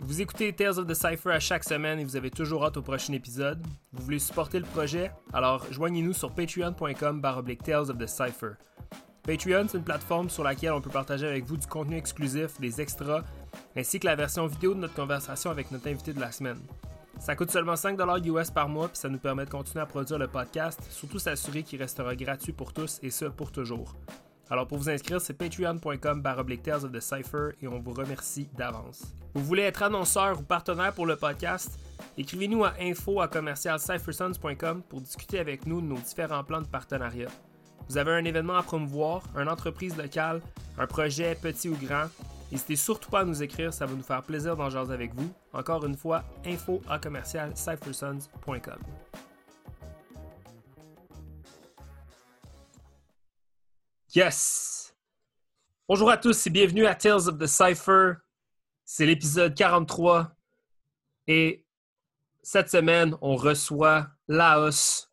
Vous écoutez Tales of the Cypher à chaque semaine et vous avez toujours hâte au prochain épisode. Vous voulez supporter le projet? Alors joignez-nous sur patreon.com Tales of the Cypher. Patreon, c'est une plateforme sur laquelle on peut partager avec vous du contenu exclusif, des extras, ainsi que la version vidéo de notre conversation avec notre invité de la semaine. Ça coûte seulement 5$ US par mois, puis ça nous permet de continuer à produire le podcast, surtout s'assurer qu'il restera gratuit pour tous et ce pour toujours. Alors pour vous inscrire, c'est patreon.com Tales of the Cypher et on vous remercie d'avance. Vous voulez être annonceur ou partenaire pour le podcast? Écrivez-nous à info pour discuter avec nous de nos différents plans de partenariat. Vous avez un événement à promouvoir, une entreprise locale, un projet petit ou grand, N'hésitez surtout pas à nous écrire, ça va nous faire plaisir d'en jaser avec vous. Encore une fois, info Yes! Bonjour à tous et bienvenue à Tales of the Cypher. C'est l'épisode 43. Et cette semaine, on reçoit Laos,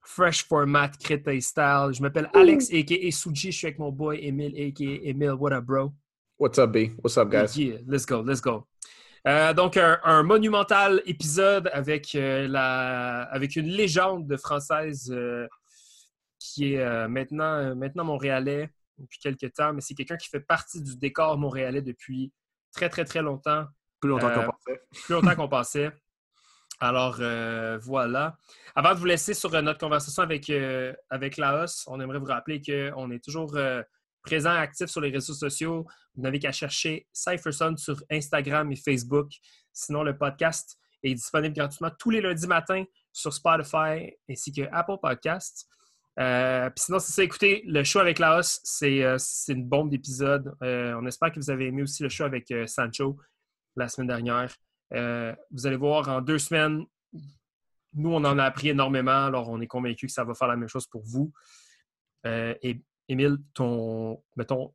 Fresh Format, Crétin Style. Je m'appelle Alex, a.k.a. Suji. Je suis avec mon boy Emile, a.k.a. Emile. What up, bro? What's up, B? What's up, guys? Yeah, let's go, let's go. Euh, donc, un, monumental épisode avec, euh, la, avec une légende française euh, qui est maintenant, maintenant montréalais depuis quelques temps, mais c'est quelqu'un qui fait partie du décor montréalais depuis très, très, très longtemps. Plus longtemps qu'on pensait. Plus longtemps qu'on pensait. Alors, voilà. Avant de vous laisser sur notre conversation avec, avec Laos, on aimerait vous rappeler qu'on est toujours présent et actif sur les réseaux sociaux. Vous n'avez qu'à chercher CypherSon sur Instagram et Facebook. Sinon, le podcast est disponible gratuitement tous les lundis matins sur Spotify ainsi que Apple Podcasts. Euh, puis sinon, c'est ça, écoutez, le show avec Laos, c'est euh, une bombe d'épisode. Euh, on espère que vous avez aimé aussi le show avec Sancho la semaine dernière. vous allez voir, en deux semaines, nous, on en a appris énormément, alors on est convaincu que ça va faire la même chose pour vous. et Émile, ton, mettons,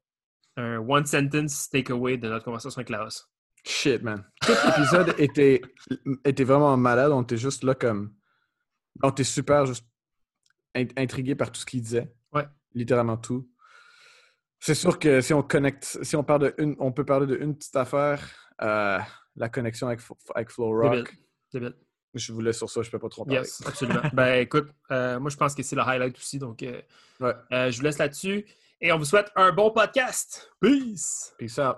un one sentence takeaway de notre conversation avec Laos. Shit, man. Tout l'épisode était, était vraiment malade. On était juste là comme. On était super juste intrigué par tout ce qu'il disait. Ouais. Littéralement tout. C'est sûr que si on connecte, si on parle de une, on peut parler d'une petite affaire, euh, la connexion avec, avec Flow Rock. Débile. Je vous laisse sur ça, je ne peux pas trop parler. Yes, absolument. ben écoute, euh, moi je pense que c'est le highlight aussi, donc euh, euh, je vous laisse là-dessus. Et on vous souhaite un bon podcast. Peace! Peace out.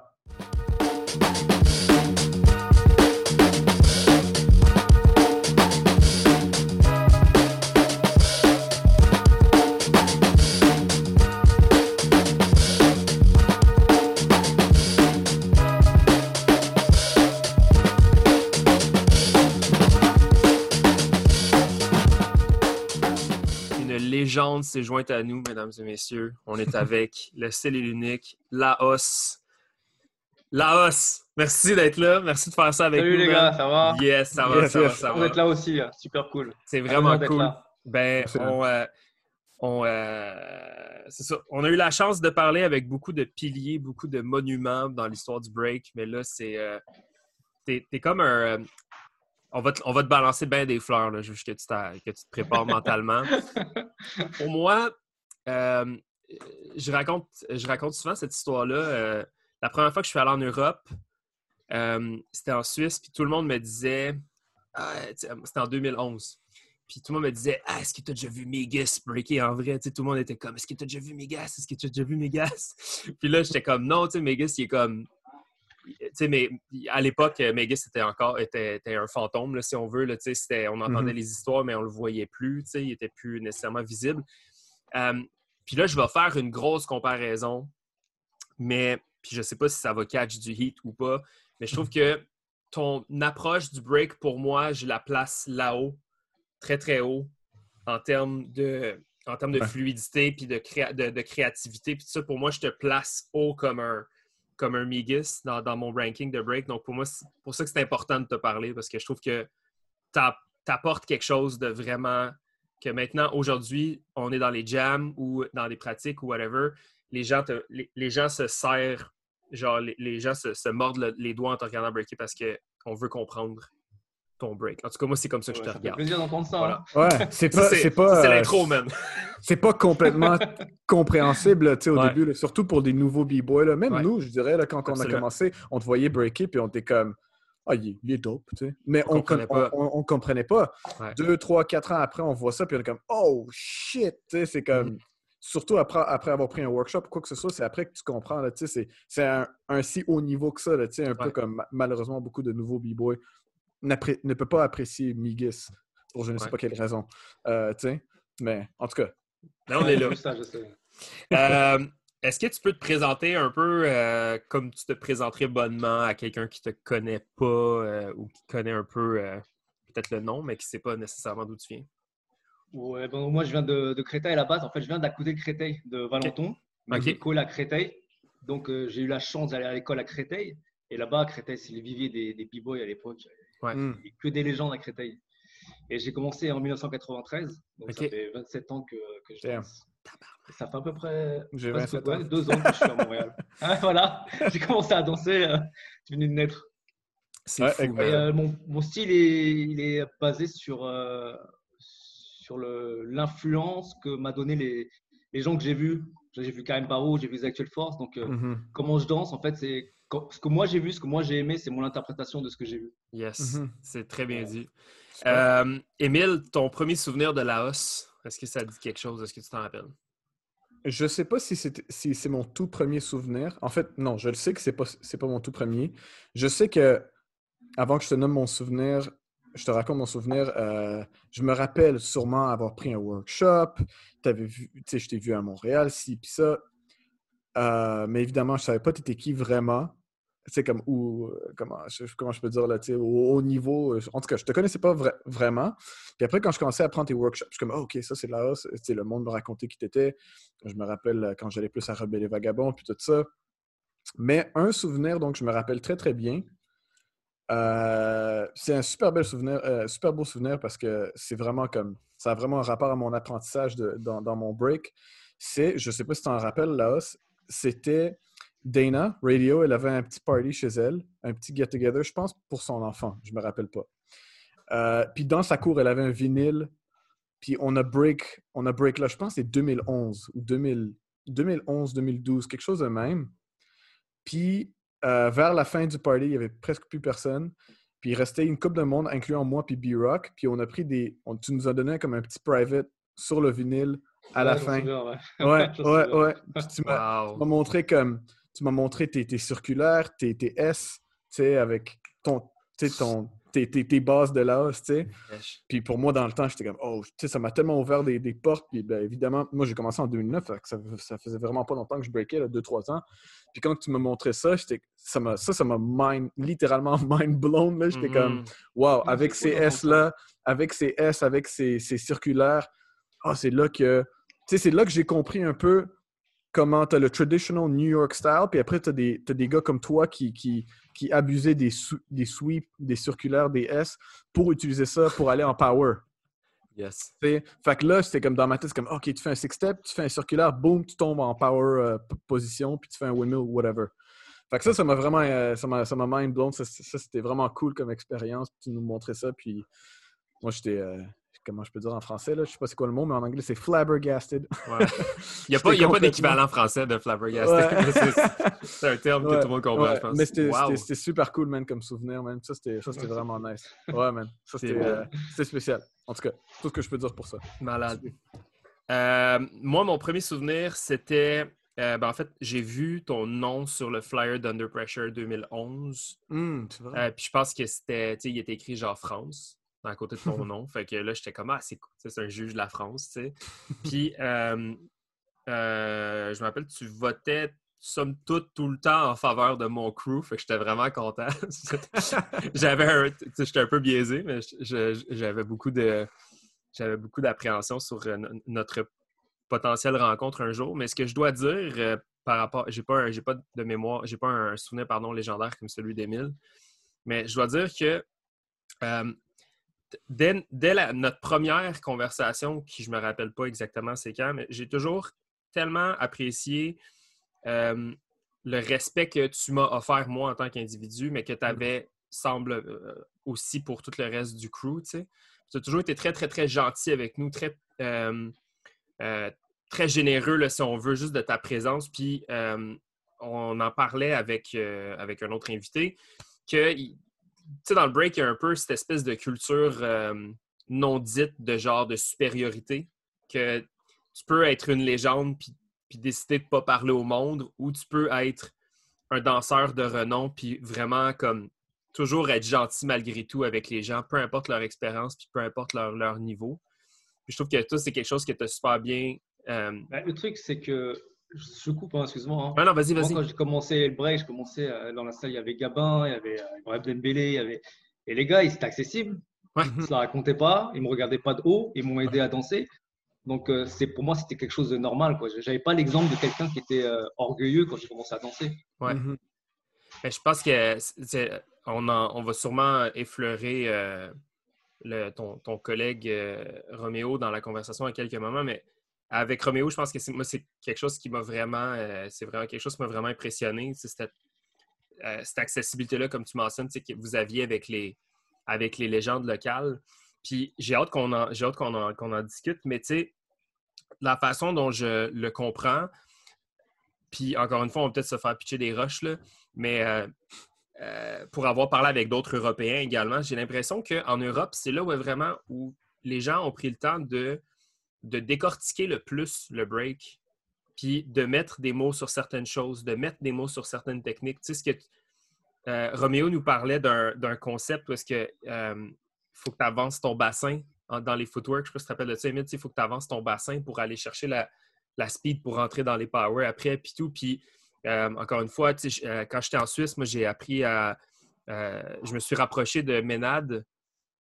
Légende s'est jointe à nous, mesdames et messieurs. On est avec le seul et l'unique, Laos. Laos, merci d'être là. Merci de faire ça avec nous. Salut les gars, ça va? Yes, ça va, ça va, ça va. Vous êtes là aussi, super cool. C'est vraiment cool. Ben, on, euh, on, euh, ça. on a eu la chance de parler avec beaucoup de piliers, beaucoup de monuments dans l'histoire du break, mais là, c'est. Euh, t'es comme un, on va, te, on va te balancer bien des fleurs, là, juste que tu, que tu te prépares mentalement. Pour moi, euh, je, raconte, je raconte souvent cette histoire-là. Euh, la première fois que je suis allé en Europe, euh, c'était en Suisse, puis tout le monde me disait, ah, c'était en 2011, puis tout le monde me disait, ah, est-ce que tu as déjà vu Megas breaker? En vrai? tout le monde était comme, est-ce que tu as déjà vu Megas? Est-ce que tu as déjà vu Megas? puis là, j'étais comme, non, tu sais, Megas, il est comme mais à l'époque, Megas était encore était, un fantôme, si on veut. Là, on entendait mm-hmm. les histoires, mais on ne le voyait plus. Il n'était plus nécessairement visible. puis là, je vais faire une grosse comparaison, mais puis je ne sais pas si ça va catch du hit ou pas, mais je trouve que ton approche du break, pour moi, je la place là-haut, très, très haut, en termes de, en termes de fluidité puis de, de, de créativité. Puis ça, pour moi, je te place haut comme un comme un Migis dans, mon ranking de break. Donc, pour moi, c'est pour ça que c'est important de te parler parce que je trouve que tu apportes quelque chose de vraiment que maintenant, aujourd'hui, on est dans les jams ou dans les pratiques ou whatever. Les gens, les, gens se serrent, genre, les, gens se, mordent les doigts en te regardant breaker parce qu'on veut comprendre ton break. En tout cas, moi, c'est comme ça que je te regarde. plaisir d'entendre ça. Hein. Ouais, c'est pas. C'est pas. C'est l'intro, man. c'est pas complètement compréhensible, tu sais, au début, surtout pour des nouveaux b-boys. Même nous, je dirais, là, quand on a commencé, on te voyait breaker, puis on était comme. ah, il, est dope, tu sais. Mais on, comprenait pas. On, comprenait pas. Deux, trois, quatre ans après, on voit ça, puis on est comme, oh shit, tu sais, c'est comme. Mm. Surtout après, après avoir pris un workshop ou quoi que ce soit, c'est après que tu comprends, tu sais, c'est un, un, si haut niveau que ça, tu sais, un peu comme malheureusement beaucoup de nouveaux b-boys ne peut pas apprécier Migis pour je ne sais pas quelle raison. Euh, mais en tout cas. Là, on est là. Euh, est-ce que tu peux te présenter un peu euh, comme tu te présenterais bonnement à quelqu'un qui ne te connaît pas ou qui connaît un peu peut-être le nom, mais qui ne sait pas nécessairement d'où tu viens? Ouais, bon, moi je viens de, de, Créteil à la base. En fait, je viens d'à côté de Créteil, de Valenton. Okay. École à Créteil. Donc j'ai eu la chance d'aller à l'école à Créteil. Et là-bas, Créteil, c'est le vivier des, des b-boys à l'époque. Ouais. Hmm. Que des légendes à Créteil. Et j'ai commencé en 1993. Donc ça fait 27 ans que, que je danse. Ça fait à peu près deux ans que je suis à Montréal. Ah, voilà, j'ai commencé à danser, euh, tu venais de naître. C'est fou, euh, mon, mon, style est, il est basé sur, euh, sur l'influence que m'a donné les, les gens que j'ai vus. J'ai vu Karim Barou, j'ai vu Actual Force. Donc, mm-hmm. comment je danse, en fait, c'est ce que moi j'ai vu, ce que moi j'ai aimé, c'est mon interprétation de ce que j'ai vu. Yes, mhm. c'est très bien dit. Euh, Émile, ton premier souvenir de Laos, est-ce que ça dit quelque chose? Est-ce que tu t'en rappelles? Je ne sais pas si c'est si mon tout premier souvenir. En fait, non, je le sais que ce n'est pas, pas mon tout premier. Je sais que, avant que je te nomme mon souvenir, je te raconte mon souvenir, euh, je me rappelle sûrement avoir pris un workshop. Avais vu, je t'ai vu à Montréal, si, puis ça. Euh, mais évidemment, je ne savais pas tu étais qui vraiment sais, comme, où, euh, comment, je, comment je peux dire, là, au niveau. Euh, en tout cas, je te connaissais pas vraiment. Puis après, quand je commençais à prendre tes workshops, je suis comme, oh, OK, ça, c'est là, c'est le monde me racontait qui t'étais. Je me rappelle quand j'allais plus à Rebelle et Vagabond, puis tout ça. Mais un souvenir, donc, je me rappelle très, très bien. c'est un super bel souvenir, super beau souvenir parce que c'est vraiment comme, ça a vraiment un rapport à mon apprentissage de, dans, mon break. C'est, je sais pas si tu t'en rappelles, Laos, c'était Dana, Radio, elle avait un petit party chez elle, un petit get-together, je pense, pour son enfant. Je me rappelle pas. Euh, puis dans sa cour, elle avait un vinyle. Puis on a break, on a là, je pense c'est 2011 ou 2011, 2012, quelque chose de même. Puis euh, vers la fin du party, il y avait presque plus personne. Puis il restait une coupe de monde, incluant moi puis B-Rock. Puis on a pris des. tu nous as donné comme un petit private sur le vinyle à la fin. ouais, ouais, ouais, tu m'as montré comme tu m'as montré tes, tes, circulaires, tes, tes S, tu sais, avec ton, ton, tes, tes, bases de l'as, tu sais. Puis pour moi, dans le temps, j'étais comme, oh, tu sais, ça m'a tellement ouvert des, des portes. Puis ben, évidemment, moi, j'ai commencé en 2009, ça, ça, faisait vraiment pas longtemps que je breakais, 2-3 ans. Puis quand tu m'as montré ça, ça m'a ça, ça m'a mind, littéralement mind blown. J'étais comme, mm-hmm. wow, avec ces S-là, avec ces S, avec ces, ces circulaires, oh, c'est là que, sais, c'est là que j'ai compris un peu comment tu as le traditional New York style, puis après, tu as, des gars comme toi qui, qui, qui abusaient des, des sweeps, des circulaires, des S pour utiliser ça pour aller en power. Yes. Fait que là, c'était comme dans ma tête, c'est comme, OK, tu fais un six-step, tu fais un circulaire, boom, tu tombes en power euh, position, puis tu fais un windmill, whatever. Fait que ça, ça m'a vraiment, euh, ça m'a mind blown. Ça, c'était vraiment cool comme expérience. Tu nous montrais ça, puis moi, j'étais, euh, comment je peux dire en français, là, je sais pas c'est quoi le mot, mais en anglais, c'est flabbergasted. Il n'y a pas, pas d'équivalent français de flabbergasted. c'est un terme que tout le monde comprend, je pense. Mais c'était super cool, man, comme souvenir, man. Ça, c'était vraiment nice. Ouais, man. Ça, euh, c'était spécial. En tout cas, tout ce que je peux dire pour ça. Malade. Euh, moi, mon premier souvenir, c'était. Euh, ben, en fait, j'ai vu ton nom sur le flyer d'Under Pressure 2011. Mmh, vrai. puis je pense que c'était, il était écrit genre France à côté de ton nom. Fait que là, j'étais comme, ah, c'est c'est un juge de la France, tu sais. Puis, euh, euh, je me rappelle, tu votais, somme toute, tout le temps en faveur de mon crew. Fait que j'étais vraiment content. j'avais un, j'étais un peu biaisé, mais j'avais beaucoup de, j'avais beaucoup d'appréhension sur euh, notre potentielle rencontre un jour. Mais ce que je dois dire par rapport, j'ai pas, j'ai pas de mémoire, j'ai pas un souvenir, pardon, légendaire comme celui d'Émile. Mais je dois dire que dès, notre première conversation, qui je ne me rappelle pas exactement c'est quand, mais j'ai toujours tellement apprécié euh, le respect que tu m'as offert moi en tant qu'individu, mais que tu avais, semble, euh, aussi pour tout le reste du crew. Tu as toujours été très, très, très gentil avec nous, très, euh, très généreux, si on veut, juste de ta présence. Puis on en parlait avec, avec un autre invité, que sais, dans le break, il y a un peu cette espèce de culture euh, non dite de genre de supériorité que tu peux être une légende puis, puis décider de ne pas parler au monde ou tu peux être un danseur de renom puis vraiment comme toujours être gentil malgré tout avec les gens, peu importe leur expérience puis peu importe leur, leur niveau. je trouve que toi, c'est quelque chose qui tu super bien. Euh, ben, le truc, c'est que je coupe, hein, excuse-moi. Hein. non, vas-y, vas-y. Quand j'ai commencé le break, je commençais euh, dans la salle, il y avait Gabin, il y avait euh, Ibrahim Dembélé, il y avait... et les gars, ils étaient accessibles. Ouais. Ils ne la racontaient pas, ils ne me regardaient pas de haut, ils m'ont aidé à danser. Donc, euh, c'est pour moi, c'était quelque chose de normal. Je n'avais pas l'exemple de quelqu'un qui était orgueilleux quand j'ai commencé à danser. Ouais. Mm-hmm. je pense qu'on on va sûrement effleurer le, ton, ton, collègue Roméo dans la conversation à quelques moments, mais avec Roméo, je pense que moi, c'est quelque chose qui m'a vraiment, euh, vraiment quelque chose qui m'a vraiment impressionné. Cette, euh, cette accessibilité-là, comme tu mentionnes, que vous aviez avec les, avec les légendes locales. Puis j'ai hâte qu'on en, hâte qu'on en, en, discute, mais tu sais, la façon dont je le comprends, puis encore une fois, on va peut-être se faire pitcher des roches, là, mais euh, pour avoir parlé avec d'autres Européens également, j'ai l'impression qu'en Europe, c'est là où vraiment où les gens ont pris le temps de de décortiquer le plus le break, puis de mettre des mots sur certaines choses, de mettre des mots sur certaines techniques. Tu sais, ce que euh, Roméo nous parlait d'un concept où est-ce que euh, faut que tu avances ton bassin dans les footwork. Je sais pas si tu te rappelles de ça, il faut que tu avances ton bassin pour aller chercher la, speed pour rentrer dans les power après, puis tout. Puis, euh, encore une fois, quand j'étais en Suisse, moi, j'ai appris à. je me suis rapproché de Ménade,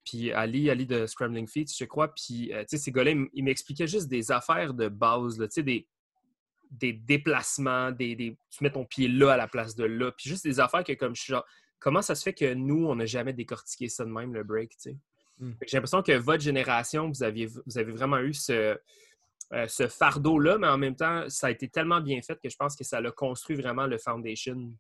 puis Ali, Ali de Scrambling Feet, je crois. Puis, euh, tu sais, ces gars-là, ils m'expliquaient juste des affaires de base, tu sais, des, des déplacements, des, tu mets ton pied là à la place de là. Puis juste des affaires que, comme je suis genre, comment ça se fait que nous, on n'a jamais décortiqué ça de même, le break, tu sais? Hmm. J'ai l'impression que votre génération, vous, aviez, vous avez vraiment eu ce, euh, ce fardeau-là, mais en même temps, ça a été tellement bien fait que je pense que ça a construit vraiment le foundation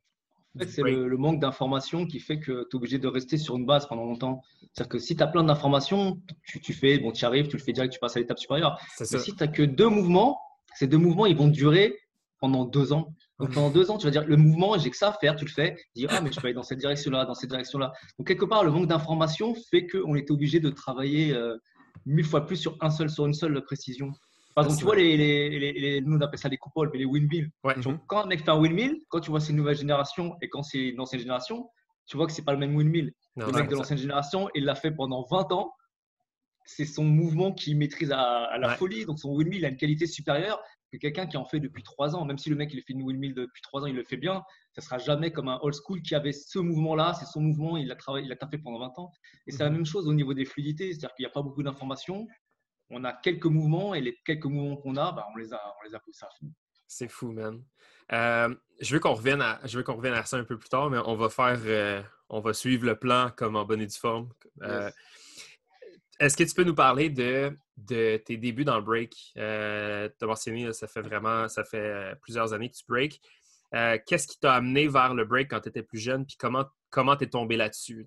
c'est le, manque d'informations qui fait que tu es obligé de rester sur une base pendant longtemps. C'est-à-dire que si tu as plein d'informations, tu, fais, bon, tu arrives, tu le fais direct, tu passes à l'étape supérieure. Mais si tu n'as que deux mouvements, ces deux mouvements, ils vont durer pendant deux ans. Donc pendant deux ans, tu vas dire le mouvement, j'ai que ça à faire, tu le fais, tu dis ah mais je peux aller dans cette direction-là, dans cette direction-là. Donc quelque part, le manque d'informations fait qu'on était obligé de travailler euh, mille fois plus sur un seul, sur une seule précision. Par exemple, tu vois, les, les, les, nous on appelle ça les coupoles, mais les windmills. Quand un mec fait un windmill, quand tu vois c'est une nouvelle génération et quand c'est une ancienne génération, tu vois que c'est pas le même windmill. le mec de l'ancienne génération, il l'a fait pendant 20 ans. C'est son mouvement qu'il maîtrise à, la folie. Donc son windmill a une qualité supérieure que quelqu'un qui en fait depuis 3 ans. Même si le mec il fait une windmill depuis 3 ans, il le fait bien, ça sera jamais comme un old school qui avait ce mouvement-là, c'est son mouvement, il l'a travaillé, il l'a fait pendant 20 ans. Et c'est la mhm. même chose au niveau des fluidités, c'est-à-dire qu'il n'y a pas beaucoup d'informations on a quelques mouvements et les quelques mouvements qu'on a, bah, on, les a on les a poussés à fond. C'est fou, man. Euh, je veux qu'on revienne à je veux qu'on revienne à ça un peu plus tard, mais on va faire euh, on va suivre le plan comme en bonne et due forme. Euh, est-ce que tu peux nous parler de, de tes débuts dans le break? tu as mentionné, ça fait vraiment ça fait plusieurs années que tu break. Qu'est-ce qui t'a amené vers le break quand tu étais plus jeune? Puis comment comment t'es tombé là-dessus?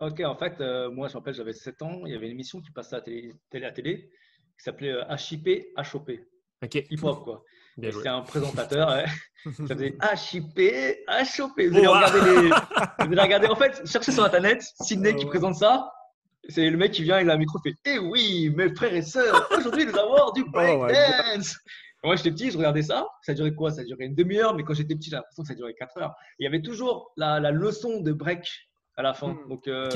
Ok, en fait, euh, moi, je me rappelle, j'avais 7 ans. Il y avait une émission qui passait à la télé, à télé qui s'appelait HIP, HOP. Ok. Hip-hop, quoi. C'était un présentateur. Ouais. Ça faisait HIP, HOP. Vous allez regarder les. Vous allez regarder. En fait, cherchez sur Internet, Sydney qui présente ça. C'est le mec qui vient, il a un micro, fait Eh oui, mes frères et sœurs, aujourd'hui nous allons du oh breakdance. moi, j'étais petit, je regardais ça. Ça durait quoi? Ça durait une demi-heure, mais quand j'étais petit, j'ai l'impression que ça durait 4 heures. il y avait toujours la, la leçon de break à la fin. Hmm. Donc, euh,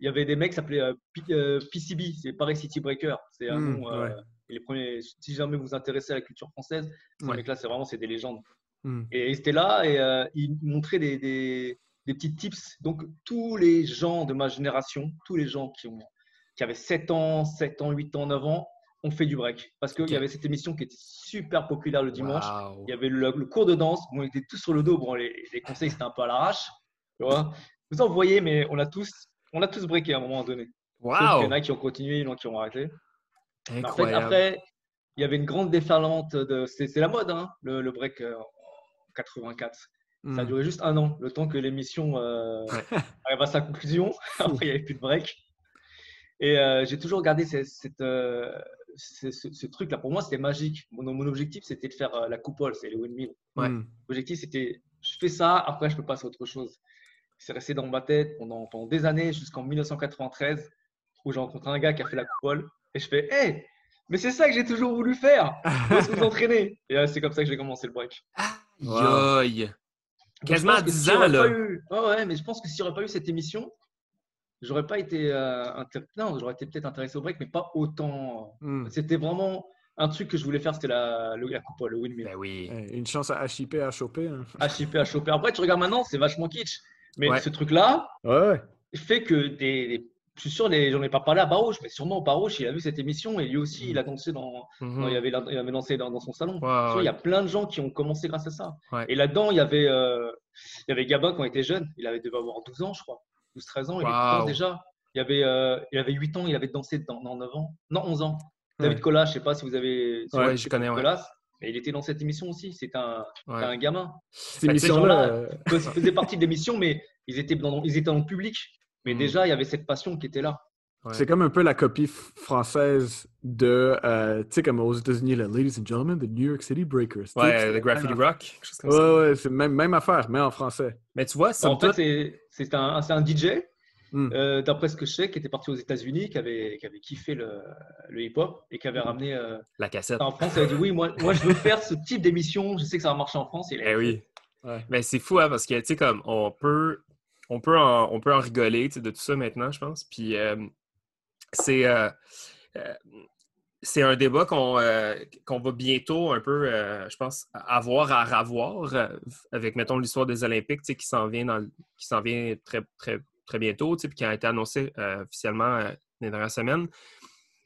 il y avait des mecs qui s'appelaient euh, PCB, euh, c'est Paris City Breaker. C'est un nom. les premiers, si jamais vous vous intéressez à la culture française, ces mecs-là, c'est vraiment c'est des légendes. Hmm. Et ils étaient là et ils montraient des, des, des, petits tips. Donc, tous les gens de ma génération, tous les gens qui, ont, qui avaient 7 ans, 7 ans, 8 ans, 9 ans, ont fait du break. Parce qu'il y avait cette émission qui était super populaire le dimanche. Il y avait le, cours de danse. Bon, ils étaient tous sur le dos. Bon, les, les conseils, c'était un peu à l'arrache. Tu vois vous en voyez, mais on a tous, on a tous breaké à un moment donné. Wow. Il y en a qui ont continué, il y en a qui ont arrêté. En fait, après, il y avait une grande déferlante de. C'est la mode, hein, le, break euh, en 84. Ça a hmm. duré juste un an, le temps que l'émission euh, arrive à sa conclusion. Après, il n'y avait plus de break. Et euh, j'ai toujours gardé cette, ce, truc-là. Pour moi, c'était magique. Mon, mon objectif, c'était de faire la coupole, c'est le windmill. Ouais. L'objectif, c'était je fais ça, après, je peux passer à autre chose. C'est resté dans ma tête pendant, pendant des années, jusqu'en 1993, où j'ai rencontré un gars qui a fait la coupole. Et je fais, hé, mais c'est ça que j'ai toujours voulu faire. Est-ce que vous entraînez Et c'est comme ça que j'ai commencé le break. Aïe! Quasiment 10 ans, là. ouais, mais je pense que s'il n'y aurait pas eu cette émission, j'aurais pas été. Euh, non, j'aurais été peut-être intéressé au break, mais pas autant. Hmm. C'était vraiment un truc que je voulais faire, c'était la, la coupe, le windmill. Ben oui. Une chance à HIP à choper. Hein. HIP à choper. Après, tu regardes maintenant, c'est vachement kitsch. Mais ce truc-là ouais. fait que des, je suis sûr, j'en ai pas parlé à Barouche, mais sûrement Barouche, il a vu cette émission et lui aussi, il a dansé dans, mhm. il, avait, il avait dansé dans, son salon. Il y a plein de gens qui ont commencé grâce à ça. Et là-dedans, il y avait, euh, il y avait Gabin quand il était jeune, il avait devait avoir 12 ans, je crois, 12-13 ans, il était déjà. Il avait, euh, il avait 8 ans, il avait dansé dans, dans 9 ans, non 11 ans. David Collas, je sais pas si vous avez. Si ouais, je connais. Collas, mais il était dans cette émission aussi. C'était un, un, gamin. Cette émission-là euh, faisait partie de l'émission, mais ils étaient dans, ils étaient dans le public. Mais hmm. déjà, il y avait cette passion qui était là. C'est comme un peu la copie française de, euh, tu sais, comme aux États-Unis, Ladies and Gentlemen, the New York City Breakers. Ouais, le Graffiti Rock. ouais, ouais, c'est même, même affaire, mais en français. Mais tu vois, en fait, c'est un, un, DJ, hmm. euh, d'après ce que je sais, qui était parti aux États-Unis, qui avait, qui avait kiffé le, le hip-hop et qui avait hmm. ramené euh, la cassette. En France, il a dit oui, moi, moi je veux faire ce type d'émission, je sais que ça va marcher en France. Et eh oui. Mais c'est fou, hein, parce que, tu sais, comme on peut on peut en, on peut en rigoler de tout ça maintenant, je pense. Puis euh, c'est, euh, euh, c'est un débat qu'on, va bientôt un peu, je pense, avoir à ravoir avec, mettons, l'histoire des Olympiques qui s'en vient, dans, qui s'en vient très, très, très bientôt, puis qui a été annoncé officiellement les dernières semaines.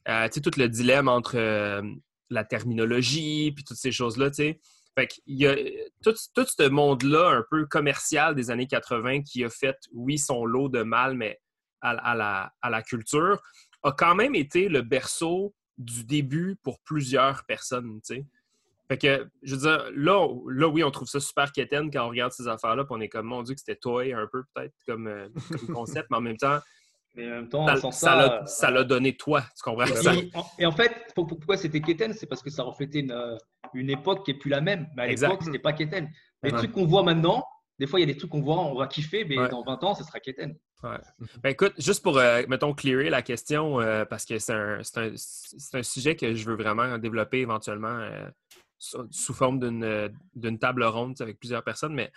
tout le dilemme entre la terminologie, puis toutes ces choses-là, tu sais. Fait qu'il a tout, ce monde-là un peu commercial des années 80 qui a fait, oui, son lot de mal, mais à, la, culture, a quand même été le berceau du début pour plusieurs personnes, tu sais. Fait que, je veux dire, là, là, oui, on trouve ça super quétaine quand on regarde ces affaires-là, puis on est comme, mon Dieu, que c'était toy un peu, peut-être, comme, euh, concept, mais en même temps, mais en même temps, ça, ça, l'a donné toi, tu comprends? Et, en fait, pourquoi c'était quétaine? C'est parce que ça reflétait une, euh, une époque qui n'est plus la même. Mais à l'époque, ce n'était pas Keten. Les trucs qu'on voit maintenant, des fois, il y a des trucs qu'on voit, on va kiffer, mais dans 20 ans, ce sera. Ouais. Ben, écoute, juste pour, euh, mettons, clearer la question, euh, parce que c'est un, un, un, sujet que je veux vraiment développer éventuellement euh, sous forme d'une table ronde avec plusieurs personnes, mais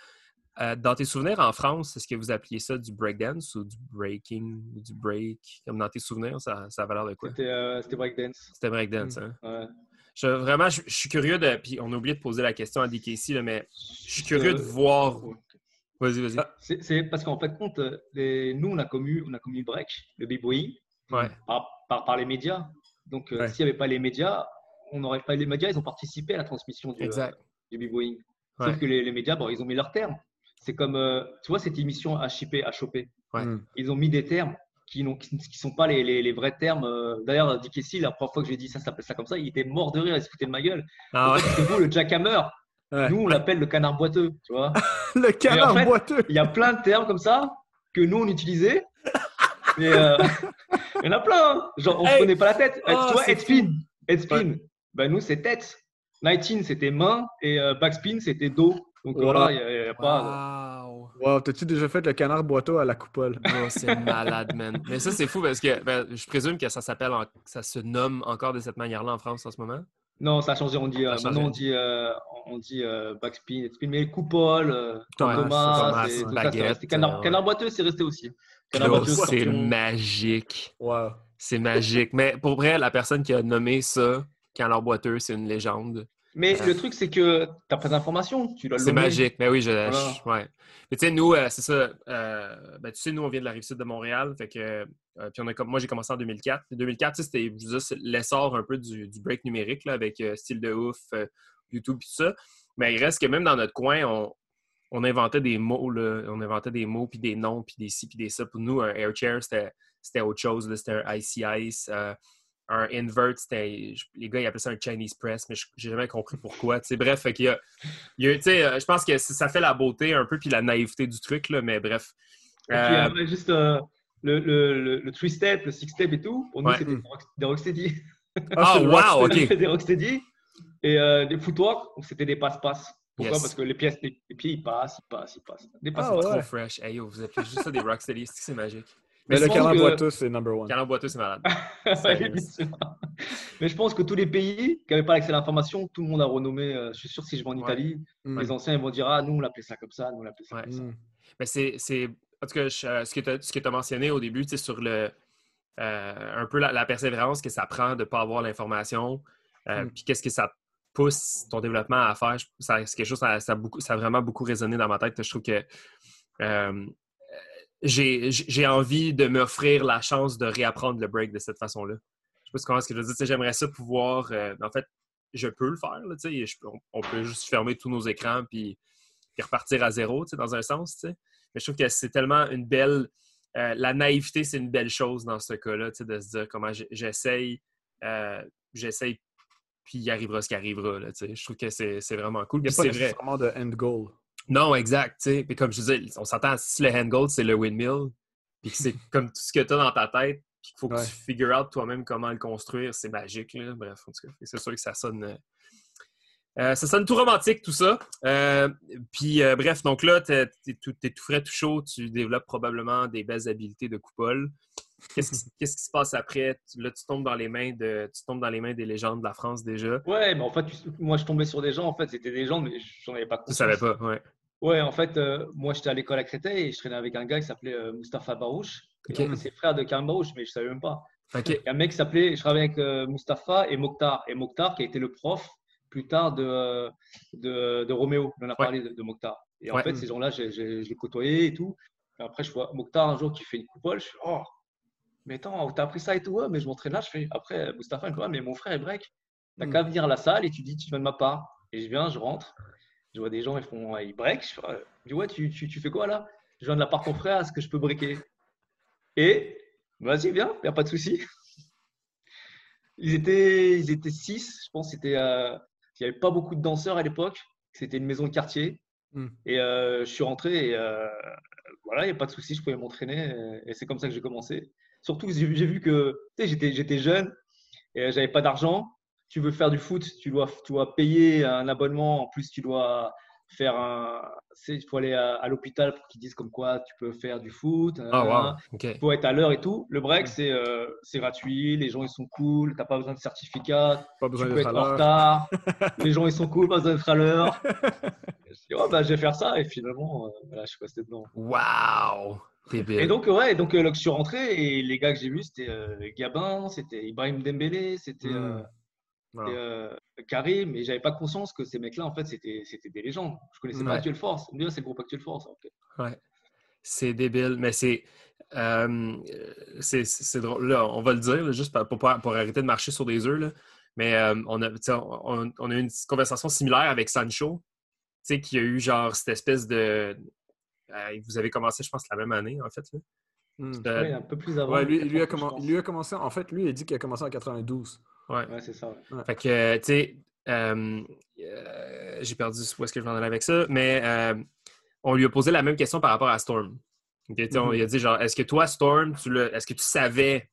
dans tes souvenirs en France, est-ce que vous appeliez ça du breakdance ou du breaking ou du break? Comme dans tes souvenirs, ça, ça a valeur de quoi? C'était breakdance. C'était breakdance, hein? Ouais. Je, vraiment, je, suis curieux de. Puis on a oublié de poser la question à DKC, mais je suis curieux de voir. Vas-y, vas-y. Ah, c'est parce qu'en fait, compte, nous, on a connu, on a le break, le b-boying, par, par, les médias. Donc, euh, s'il n'y avait pas les médias, on n'aurait pas les médias, ils ont participé à la transmission du, euh, du b-boying. Sauf que les, médias, bon, ils ont mis leurs termes. C'est comme, euh, tu vois, cette émission HIP, HOP. Ils ont mis des termes qui ne qui sont pas les, les, vrais termes. Euh, d'ailleurs, Dick Kessy, la première fois que j'ai dit ça, ça s'appelle ça comme ça, il était mort de rire, il se foutait de ma gueule. Ah C'est vous, le jackhammer. Nous, on l'appelle le canard boiteux, tu vois. le canard boiteux. Il y a plein de termes comme ça que nous, on utilisait. Mais euh, il y en a plein. Hein. Genre, on ne connaît pas la tête. tu oh, vois, headspin. Headspin. Ben, nous, c'est tête. 19, c'était main. Et euh, backspin, c'était dos. Donc voilà, il n'y a, pas. Wow, t'as-tu déjà fait le canard boiteux à la coupole? Oh, c'est malade, man. Mais ça, c'est fou parce que ben, je présume que ça s'appelle, ça se nomme encore de cette manière-là en France en ce moment? Non, ça a changé. On dit, euh, maintenant, on dit, euh, on dit euh, backspin, mais coupole, Thomas, c'est canard, canard, boiteux, c'est resté aussi. c'est magique. Wow. C'est magique. Mais pour vrai, la personne qui a nommé ça, canard boiteux, c'est une légende. Mais le truc, c'est que tu as pas d'informations. C'est magique. Mais oui, je. ouais. Mais tu sais, nous, euh, c'est ça. Euh, ben, tu sais, nous, on vient de la rive sud de Montréal. Fait que, euh, puis on a, moi, j'ai commencé en 2004. 2004, c'était l'essor un peu du, break numérique là, avec Style de Ouf, YouTube et tout ça. Mais il reste que même dans notre coin, on, on inventait des mots. Là, on inventait des mots, puis des noms, puis des ci, puis des ça. Pour nous, un air chair, c'était autre chose. C'était un icy ice un invert, les gars ils appellent ça un Chinese press, mais j'ai jamais compris pourquoi. bref, il y a, euh, je pense que ça fait la beauté un peu puis la naïveté du truc, là, mais bref. Et puis, euh, juste euh, le, le, le, three step, le six step et tout, pour nous c'était des rocksteady. Ah, wow, ok. des rocksteady et des footwork, c'était des passe-passe. Pourquoi? Parce que les, pièces, les, pieds, ils passent, ils passent, ils passent. Des ah, ouais. trop fresh. Hey, yo, vous appelez juste ça des Rocksteady. C'est magique. Mais, le câlin boiteux, c'est number one. Câlin boiteux, c'est malade. mais je pense que tous les pays qui n'avaient pas accès à l'information, tout le monde a renommé. Euh, je suis sûr que si je vais en Italie, mm. les anciens ils vont dire Ah, nous, on l'appelait ça comme ça, nous, on l'appelait ça comme ça. Mm. Mais c'est. En tout cas, ce que tu as, mentionné au début, sur le. Euh, un peu la, persévérance que ça prend de ne pas avoir l'information, euh, mm. puis qu'est-ce que ça pousse ton développement à faire, c'est quelque chose, ça, ça, beaucoup, ça a vraiment beaucoup résonné dans ma tête. Je trouve que j'ai envie de m'offrir la chance de réapprendre le break de cette façon-là. Je sais pas comment est-ce que je veux dire. J'aimerais ça pouvoir. Euh, en fait, je peux le faire. Là, on, peut juste fermer tous nos écrans puis, repartir à zéro, dans un sens. Mais je trouve que c'est tellement une belle. Euh, la naïveté, c'est une belle chose dans ce cas-là, de se dire comment j'essaye, euh, j'essaye, puis il arrivera ce qui arrivera. Là, je trouve que c'est vraiment cool. Il n'y a pas nécessairement de end goal. Non, exact. Puis comme je disais, on s'entend, si le hand goal, c'est le windmill, puis c'est comme tout ce que tu as dans ta tête, puis qu'il faut que tu figure out toi-même comment le construire, c'est magique. Là. Bref, en tout cas, c'est sûr que ça sonne. Euh, euh, ça sonne tout romantique, tout ça. Euh, puis, bref, donc là, tu es, tout frais, tout chaud. Tu développes probablement des belles habiletés de coupole. Qu'est-ce qui, se passe après? Là, tu tombes dans les mains de, tu tombes dans les mains des légendes de la France déjà. Ouais, mais en fait, moi, je tombais sur des gens. En fait, c'était des gens, mais j'en avais pas conscience. Tu savais pas, ouais. Ouais, en fait, euh, moi, j'étais à l'école à Créteil et je traînais avec un gars qui s'appelait euh, Mustapha Barouche. C'est frère de Karim Barouche, mais je savais même pas. Okay. un mec qui s'appelait, je travaillais avec euh, Mustapha et Mokhtar. Et Mokhtar, qui a été le prof plus tard de, de, de Roméo. On a parlé de, Mokhtar. Et en fait, ces gens-là, je, les côtoyais et tout. après, je vois Mokhtar un jour qui fait une coupole. Je suis, oh, mais attends, t'as appris ça et tout ouais, Mais je m'entraîne là. Je fais, après, Mustapha, il me dit, mais mon frère est break. T'as hmm. qu'à venir à la salle et tu dis, tu viens de ma part. Et je viens, je rentre. Je vois des gens, ils font, ils break. Je, dis, ouais, tu, tu, tu, fais quoi là? Je viens de la part de ton frère, est-ce que je peux breaker? Et vas-y, viens, il n'y a pas de souci. Ils étaient, ils étaient six, je pense. C'était, euh, il n'y avait pas beaucoup de danseurs à l'époque. C'était une maison de quartier. Hmm. Et euh, je suis rentré et euh, voilà, il n'y a pas de souci, je pouvais m'entraîner. Et, c'est comme ça que j'ai commencé. Surtout, j'ai vu que j'étais, j'étais jeune et j'avais pas d'argent tu veux faire du foot, tu dois, tu dois payer un abonnement. En plus, tu dois faire un. Il faut aller à, l'hôpital pour qu'ils disent comme quoi tu peux faire du foot. Ah, Il faut être à l'heure et tout. Le break, c'est euh, gratuit. Les gens, ils sont cool. Tu n'as pas besoin de certificat. Pas besoin tu peux être en retard. les gens, ils sont cool. Pas besoin d'être à l'heure. je dis, oh, bah, je vais faire ça. Et finalement, euh, voilà, je suis resté dedans. Waouh! Et donc, ouais, donc, euh, je suis rentré et les gars que j'ai vus, c'était Gabin, c'était Ibrahim Dembélé, c'était. Hmm. Euh, Karim, mais j'avais pas conscience que ces mecs-là, en fait, c'était des légendes. Je connaissais pas Actual Force. Bien, c'est le groupe Actual Force. Ouais. C'est débile, mais c'est. Euh, c'est drôle. Là, on va le dire, juste pour, pour, arrêter de marcher sur des œufs. Là. Mais euh, on, a, on, on, a eu une conversation similaire avec Sancho, qui a eu genre cette espèce de. Vous avez commencé, je pense, la même année, en fait. Là. Hmm. Oui, un peu plus avant. Ouais, lui, lui, a lui, a commencé, en fait, lui, il a dit qu'il a commencé en 92. Ouais, ouais c'est ça. Fait que, tu sais, euh, euh, j'ai perdu où est-ce que je vais en aller avec ça, mais euh, on lui a posé la même question par rapport à Storm. Okay, On lui a dit, genre, est-ce que toi, Storm, est-ce que tu savais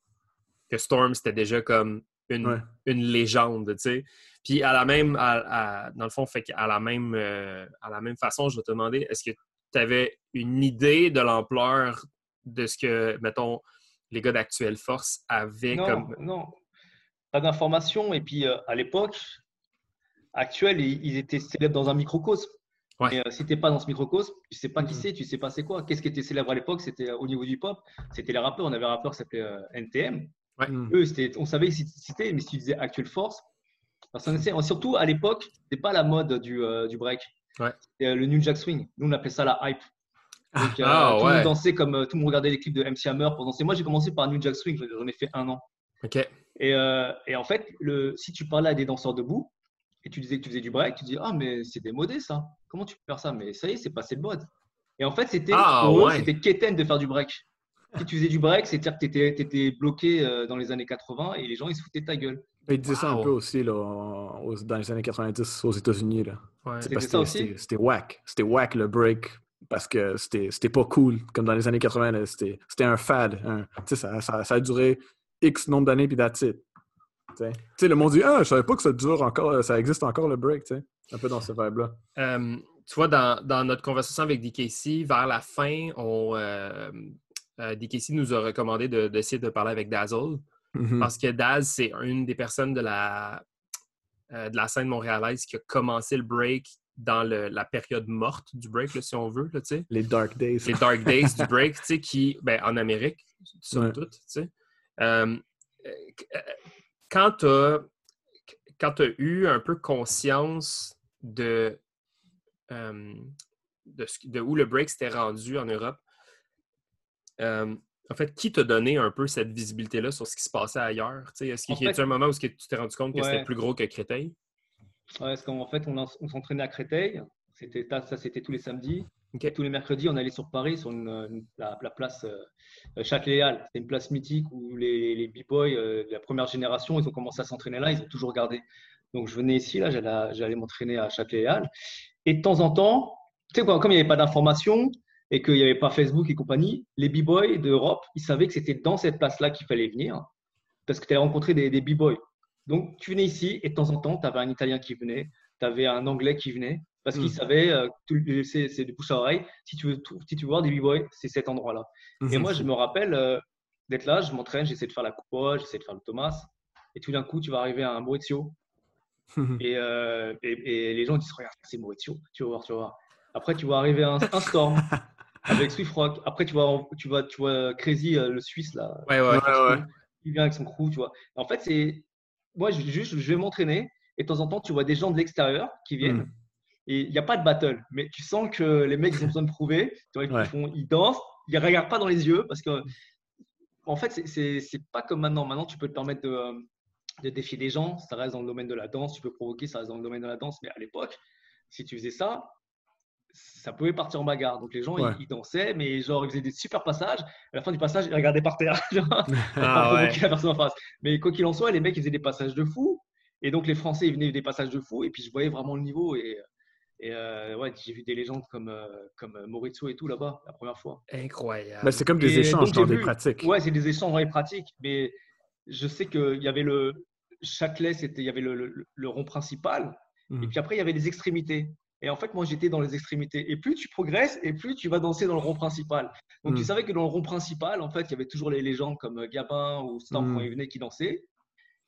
que Storm, c'était déjà comme une, une légende, tu sais? Puis à la même, dans le fond, fait à la même, à la même façon, je vais te demander, est-ce que tu avais une idée de l'ampleur de ce que, mettons, les gars d'Actuelle Force avaient comme. Non, pas d'informations. Et puis, euh, à l'époque, Actuel, ils étaient célèbres dans un microcosme. Ouais. Et euh, si tu n'es pas dans ce microcosme, tu ne sais pas qui mm. c'est, tu ne sais pas c'est quoi. Qu'est-ce qui était célèbre à l'époque C'était euh, au niveau du pop, c'était les rappeurs. On avait un rappeur qui s'appelait NTM. Mm. Eux, on savait qui c'était, mais si tu disais Actuel Force, personne ne sait. Surtout à l'époque, ce pas la mode du, du break. Ouais. le New Jack Swing. Nous, on appelait ça la hype. Donc, ah, tout le monde dansait comme tout le monde regardait les clips de MC Hammer pour danser. Moi, j'ai commencé par New Jack Swing, j'en ai fait un an. Euh, et, en fait, le, si tu parlais à des danseurs debout et tu disais que tu faisais du break, tu dis Ah, mais c'est démodé ça. Comment tu peux faire ça? Mais ça y est, c'est passé le mode. Et en fait, c'était ah, c'était quétaine de faire du break. Si tu faisais du break, c'est-à-dire que tu étais, bloqué euh, dans les années 80 et les gens ils se foutaient de ta gueule. Ils disaient ça un peu aussi là, dans les années 90 aux États-Unis. Ouais. C'était whack. C'était whack le break parce que c'était pas cool. Comme dans les années 80, c'était un fad. ça, ça, ça, a duré X nombre d'années, puis that's it. Tu sais, le monde dit Ah, je savais pas que ça dure encore, ça existe encore le break. sais. un peu dans ce vibe-là. Euh, tu vois, dans, notre conversation avec DKC, vers la fin, on, euh, DKC nous a recommandé d'essayer de, parler avec Dazzle. Mm-hmm. Parce que Daz, c'est une des personnes de la, de la scène montréalaise qui a commencé le break dans la période morte du break, si on veut. Là, les dark days. Les dark days du break, qui, ben, en Amérique, somme toute. quand tu as quand tu as eu un peu conscience de, de, où le break s'était rendu en Europe, en fait, qui t'a donné un peu cette visibilité-là sur ce qui se passait ailleurs? Est-ce qu'il y a eu un moment où tu t'es rendu compte que c'était plus gros que Créteil? Oui, parce qu'en fait, on, s'entraînait à Créteil. C'était, ça, c'était tous les samedis. Tous les mercredis, on allait sur Paris, sur la, place euh, Châtelet-Halles. C'était une place mythique où les, les b-boys euh, de la première génération, ils ont commencé à s'entraîner là, ils ont toujours gardé. Donc, je venais ici, là, j'allais, m'entraîner à Châtelet-Halles. Et de temps en temps, tu sais, comme il n'y avait pas d'informations et qu'il n'y avait pas Facebook et compagnie, les b-boys d'Europe, ils savaient que c'était dans cette place-là qu'il fallait venir parce que tu allais rencontrer des, des b-boys. Donc, tu venais ici et de temps en temps, tu avais un Italien qui venait, tu avais un Anglais qui venait parce qu'ils hmm. savaient, euh, c'est du pouce à oreille, si tu veux, si tu veux voir des b-boys, c'est cet endroit-là. Et moi, je me rappelle euh, d'être là, je m'entraîne, j'essaie de faire la coupe, j'essaie de faire le Thomas, et tout d'un coup, tu vas arriver à un Maurizio. Euh, et, et, les gens disent Regarde, c'est Maurizio, tu vas voir, tu vas voir. Après, tu vas arriver à un, Storm avec Swift Rock. Après, tu vois, tu vois, tu vois Crazy, le Suisse, là. Ouais, ouais, ouais, Il vient avec son crew, tu vois. En fait, c'est. Moi, je, juste, je vais m'entraîner et de temps en temps, tu vois des gens de l'extérieur qui viennent. Hmm. Et il n'y a pas de battle, mais tu sens que les mecs ils ont besoin de prouver. Tu vois, ils, font, ils dansent, ils ne regardent pas dans les yeux parce que, en fait, c'est pas comme maintenant. Maintenant, tu peux te permettre de, de, défier des gens. Ça reste dans le domaine de la danse. Tu peux provoquer, ça reste dans le domaine de la danse. Mais à l'époque, si tu faisais ça, ça pouvait partir en bagarre. Donc les gens, ils, dansaient, mais genre, ils faisaient des super passages. À la fin du passage, ils regardaient par terre. ah, ouais. la personne en face. Mais quoi qu'il en soit, les mecs, ils faisaient des passages de fou. Et donc les Français, ils venaient des passages de fou. Et puis je voyais vraiment le niveau. Et et euh, ouais, j'ai vu des légendes comme, euh, comme Maurizio et tout là-bas, la première fois. Incroyable. Mais c'est comme des échanges dans des pratiques. Ouais, c'est des échanges dans les pratiques. Mais je sais qu'il y avait le. Châtelet, c'était, il y avait le, le, rond principal. Et mhm. puis après, il y avait des extrémités. Et en fait, moi, j'étais dans les extrémités. Et plus tu progresses, et plus tu vas danser dans le rond principal. Donc, tu mhm. savais que dans le rond principal, en fait, il y avait toujours les légendes comme Gabin ou Storm mhm. quand ils venaient qui dansaient.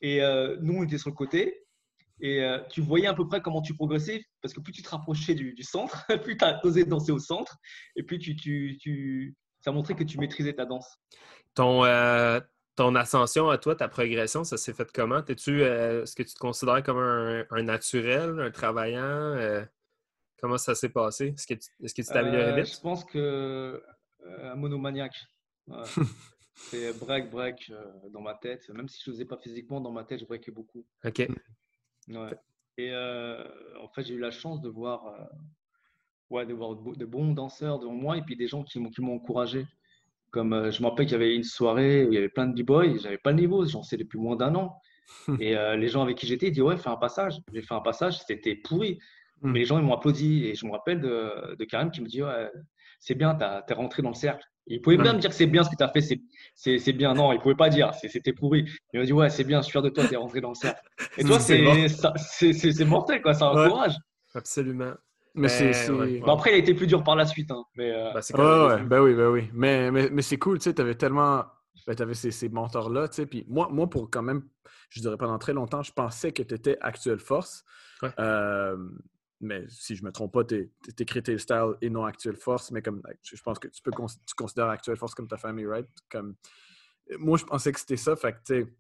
Et euh, nous, on était sur le côté. Et euh, tu voyais à peu près comment tu progressais, parce que plus tu te rapprochais du, centre, plus tu as osé danser au centre, et plus tu, tu, tu, ça montrait que tu maîtrisais ta danse. Ton, euh, ton ascension à toi, ta progression, ça s'est fait comment? Es-tu, euh, est-ce que tu te considères comme un, un naturel, un travaillant? Comment ça s'est passé? Est-ce que tu t'es amélioré vite? Je pense que un monomaniaque. C'est break, break dans ma tête. Même si je ne faisais pas physiquement, dans ma tête, je breakais beaucoup. OK. Ouais. Et euh, en fait, j'ai eu la chance de voir, euh, ouais, de voir de, bons danseurs devant moi et puis des gens qui m'ont encouragé. Comme euh, je me rappelle qu'il y avait une soirée où il y avait plein de b-boys, j'avais pas le niveau, j'en sais depuis moins d'un an. et les gens avec qui j'étais, ils disaient Ouais, fais un passage. J'ai fait un passage, c'était pourri. Hmm. Mais les gens, ils m'ont applaudi. Et je me rappelle de, de Karim qui me dit Ouais, c'est bien, tu es rentré dans le cercle. Il pouvait bien me dire que c'est bien ce que tu as fait, c'est bien. Non, il pouvait pas dire, c'était pourri. Il m'a dit, ouais, c'est bien, je suis fier de toi, tu es rentré dans le cercle. Et toi, c'est mortel, quoi, ça encourage. Absolument. Mais c'est. après, il a été plus dur par la suite. Hein, mais, euh, bah, ouais, ben oui, ben oui. Mais, mais, mais c'est cool, tu sais, tu avais tellement. Ben, tu avais ces, ces mentors-là, tu sais. Puis moi, moi, pour quand même, je dirais pendant très longtemps, je pensais que tu étais actuelle force. Euh, mais si je me trompe pas, tu es, Creative Style et non Actual Force, mais comme je pense que tu peux tu considères Actual Force comme ta famille, right? Comme, moi, je pensais que c'était ça, fait que tu sais,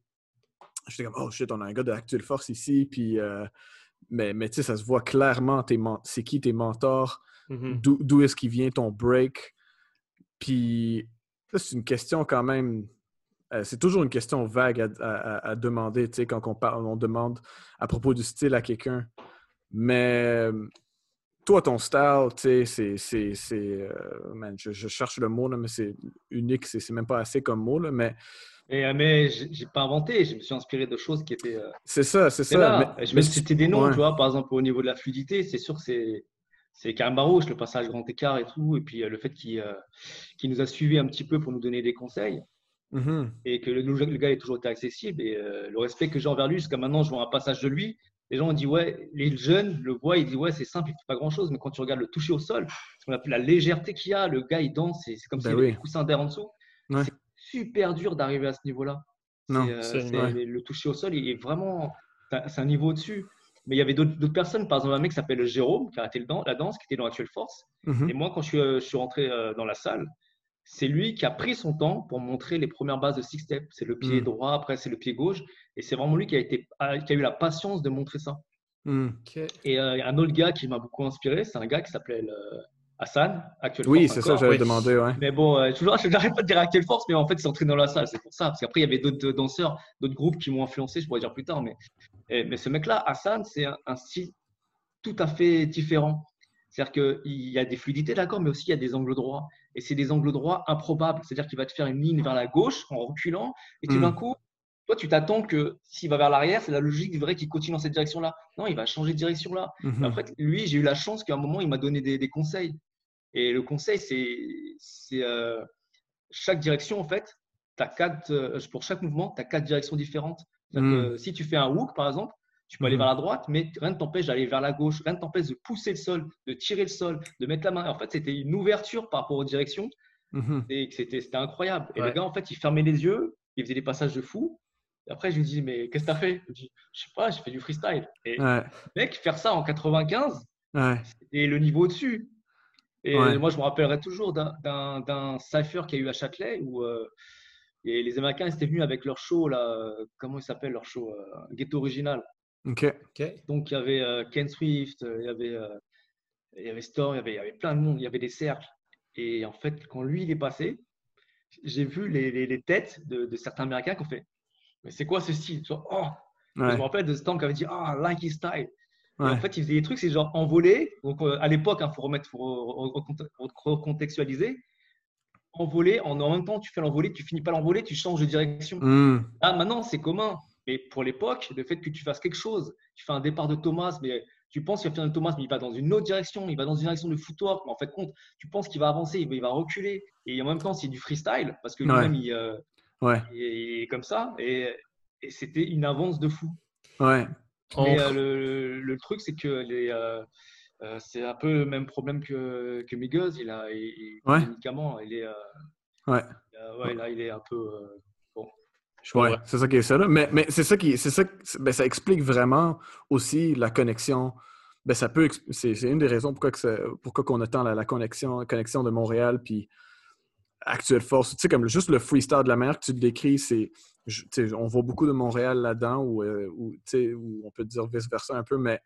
j'étais comme, oh shit, on a un gars de Force ici, puis, euh, mais, mais tu sais, ça se voit clairement, c'est qui tes mentors, mm-hmm. d'où est-ce qu'il vient ton break, puis c'est une question quand même, euh, c'est toujours une question vague à, à demander, tu sais, quand on, parle, on demande à propos du style à quelqu'un. Mais toi, ton style, tu sais, c'est. Euh, je, je, cherche le mot, là, mais c'est unique, c'est même pas assez comme mot, là, mais. Et, euh, mais j'ai pas inventé, je me suis inspiré de choses qui étaient. Euh, c'est ça, c'est ça. Mais, je me cité des noms, tu vois, par exemple, au niveau de la fluidité, c'est sûr que c'est. C'est Karim Barouche, le passage grand écart et tout, et puis le fait qu'il nous a suivis un petit peu pour nous donner des conseils. Mm-hmm. Et que le, le, gars est toujours été accessible. Et le respect que j'ai envers lui, jusqu'à maintenant, je vois un passage de lui, les gens ont dit, ouais, les jeunes le voient, ils disent, ouais, c'est simple, il ne fait pas grand-chose. Mais quand tu regardes le toucher au sol, la légèreté qu'il y a, le gars, il danse, c'est comme ben s'il y avait des coussins d'air en dessous. C'est super dur d'arriver à ce niveau-là. Euh, le toucher au sol, il est vraiment, c'est un niveau au-dessus. Mais il y avait d'autres personnes, par exemple un mec qui s'appelle Jérôme, qui a arrêté la danse, qui était dans Actuelle Force. Mhm. Et moi, quand je suis, euh, je suis rentré euh, dans la salle, c'est lui qui a pris son temps pour montrer les premières bases de six steps. C'est le pied hmm. droit, après c'est le pied gauche. Et c'est vraiment lui qui a, été, qui a eu la patience de montrer ça. Hmm. Et euh, un autre gars qui m'a beaucoup inspiré, c'est un gars qui s'appelle euh, Hassan, actuellement. Oui, c'est ça, j'avais demandé. Ouais. Mais bon, euh, toujours, je n'arrête pas de dire à quelle force, mais en fait, c'est entré dans la salle, c'est pour ça. Parce qu'après, il y avait d'autres danseurs, d'autres groupes qui m'ont influencé, je pourrais dire plus tard. Mais, mais ce mec-là, Hassan, c'est un, style tout à fait différent. C'est-à-dire qu'il y a des fluidités, d'accord, mais aussi il y a des angles droits. Et c'est des angles droits improbables. C'est-à-dire qu'il va te faire une ligne vers la gauche en reculant. Et tout d'un hmm. coup, toi, tu t'attends que s'il va vers l'arrière, c'est la logique du vrai qu'il continue dans cette direction-là. Non, il va changer de direction là. En fait, lui, j'ai eu la chance qu'à un moment, il m'a donné des, conseils. Et le conseil, c'est euh, chaque direction, en fait, as quatre, euh, pour chaque mouvement, tu as quatre directions différentes. Hmm. si tu fais un hook, par exemple, tu peux aller mhm. vers la droite, mais rien ne t'empêche d'aller vers la gauche, rien ne t'empêche de pousser le sol, de tirer le sol, de mettre la main. En fait, c'était une ouverture par rapport aux directions. Mhm. Et c'était incroyable. Et le gars, en fait, il fermait les yeux, il faisait des passages de fou. Et après, je lui dis, mais qu'est-ce que tu as fait? Je lui dis, je sais pas, j'ai fait du freestyle. Et mec, faire ça en 95, c'était le niveau au-dessus. Et moi, je me rappellerai toujours d'un cypher qu'il y a eu à Châtelet où euh, et les Américains étaient venus avec leur show, là, comment il s'appelle leur show euh, Ghetto Original. Donc, il y avait euh, Ken Swift, euh, il y avait, euh, il y avait Storm, il y avait, il y avait plein de monde, il y avait des cercles. Et en fait, quand lui, il est passé, j'ai vu les, les, têtes de, de, certains Américains qui ont fait Mais c'est quoi ce style oh Je me rappelle de Storm qui avait dit Ah, like his style. en fait, il faisait des trucs, c'est genre envolé. Donc, à l'époque, il hein, faut remettre, faut recontextualiser. Envolé, en, en même temps, tu fais l'envolé, tu finis pas l'envolé, tu changes de direction. Ah, maintenant, c'est commun. Mais pour l'époque, le fait que tu fasses quelque chose, tu fais un départ de Thomas, mais tu penses qu'il va faire un Thomas, mais il va dans une autre direction, il va dans une direction de footwork, mais en fait, compte, tu penses qu'il va avancer, il va, reculer. Et en même temps, c'est du freestyle, parce que lui-même, euh, il, est comme ça. Et, c'était une avance de fou. Ouais. Mais euh, le, truc, c'est que les, euh, c'est un peu le même problème que, que Migos. Il a, il, ouais. médicaments, il est, ouais. ouais, là, il est un peu Ouais, c'est ça qui est ça. Là. Mais, mais c'est ça qui. C'est ça, ben, ça explique vraiment aussi la connexion. Ben, ça peut. C'est, une des raisons pourquoi, que pourquoi on attend la, connexion, connexion de Montréal puis Actuelle Force. Tu sais, comme juste le freestyle de la mer que tu décris, c'est. On voit beaucoup de Montréal là-dedans, ou, euh, on peut dire vice-versa un peu, mais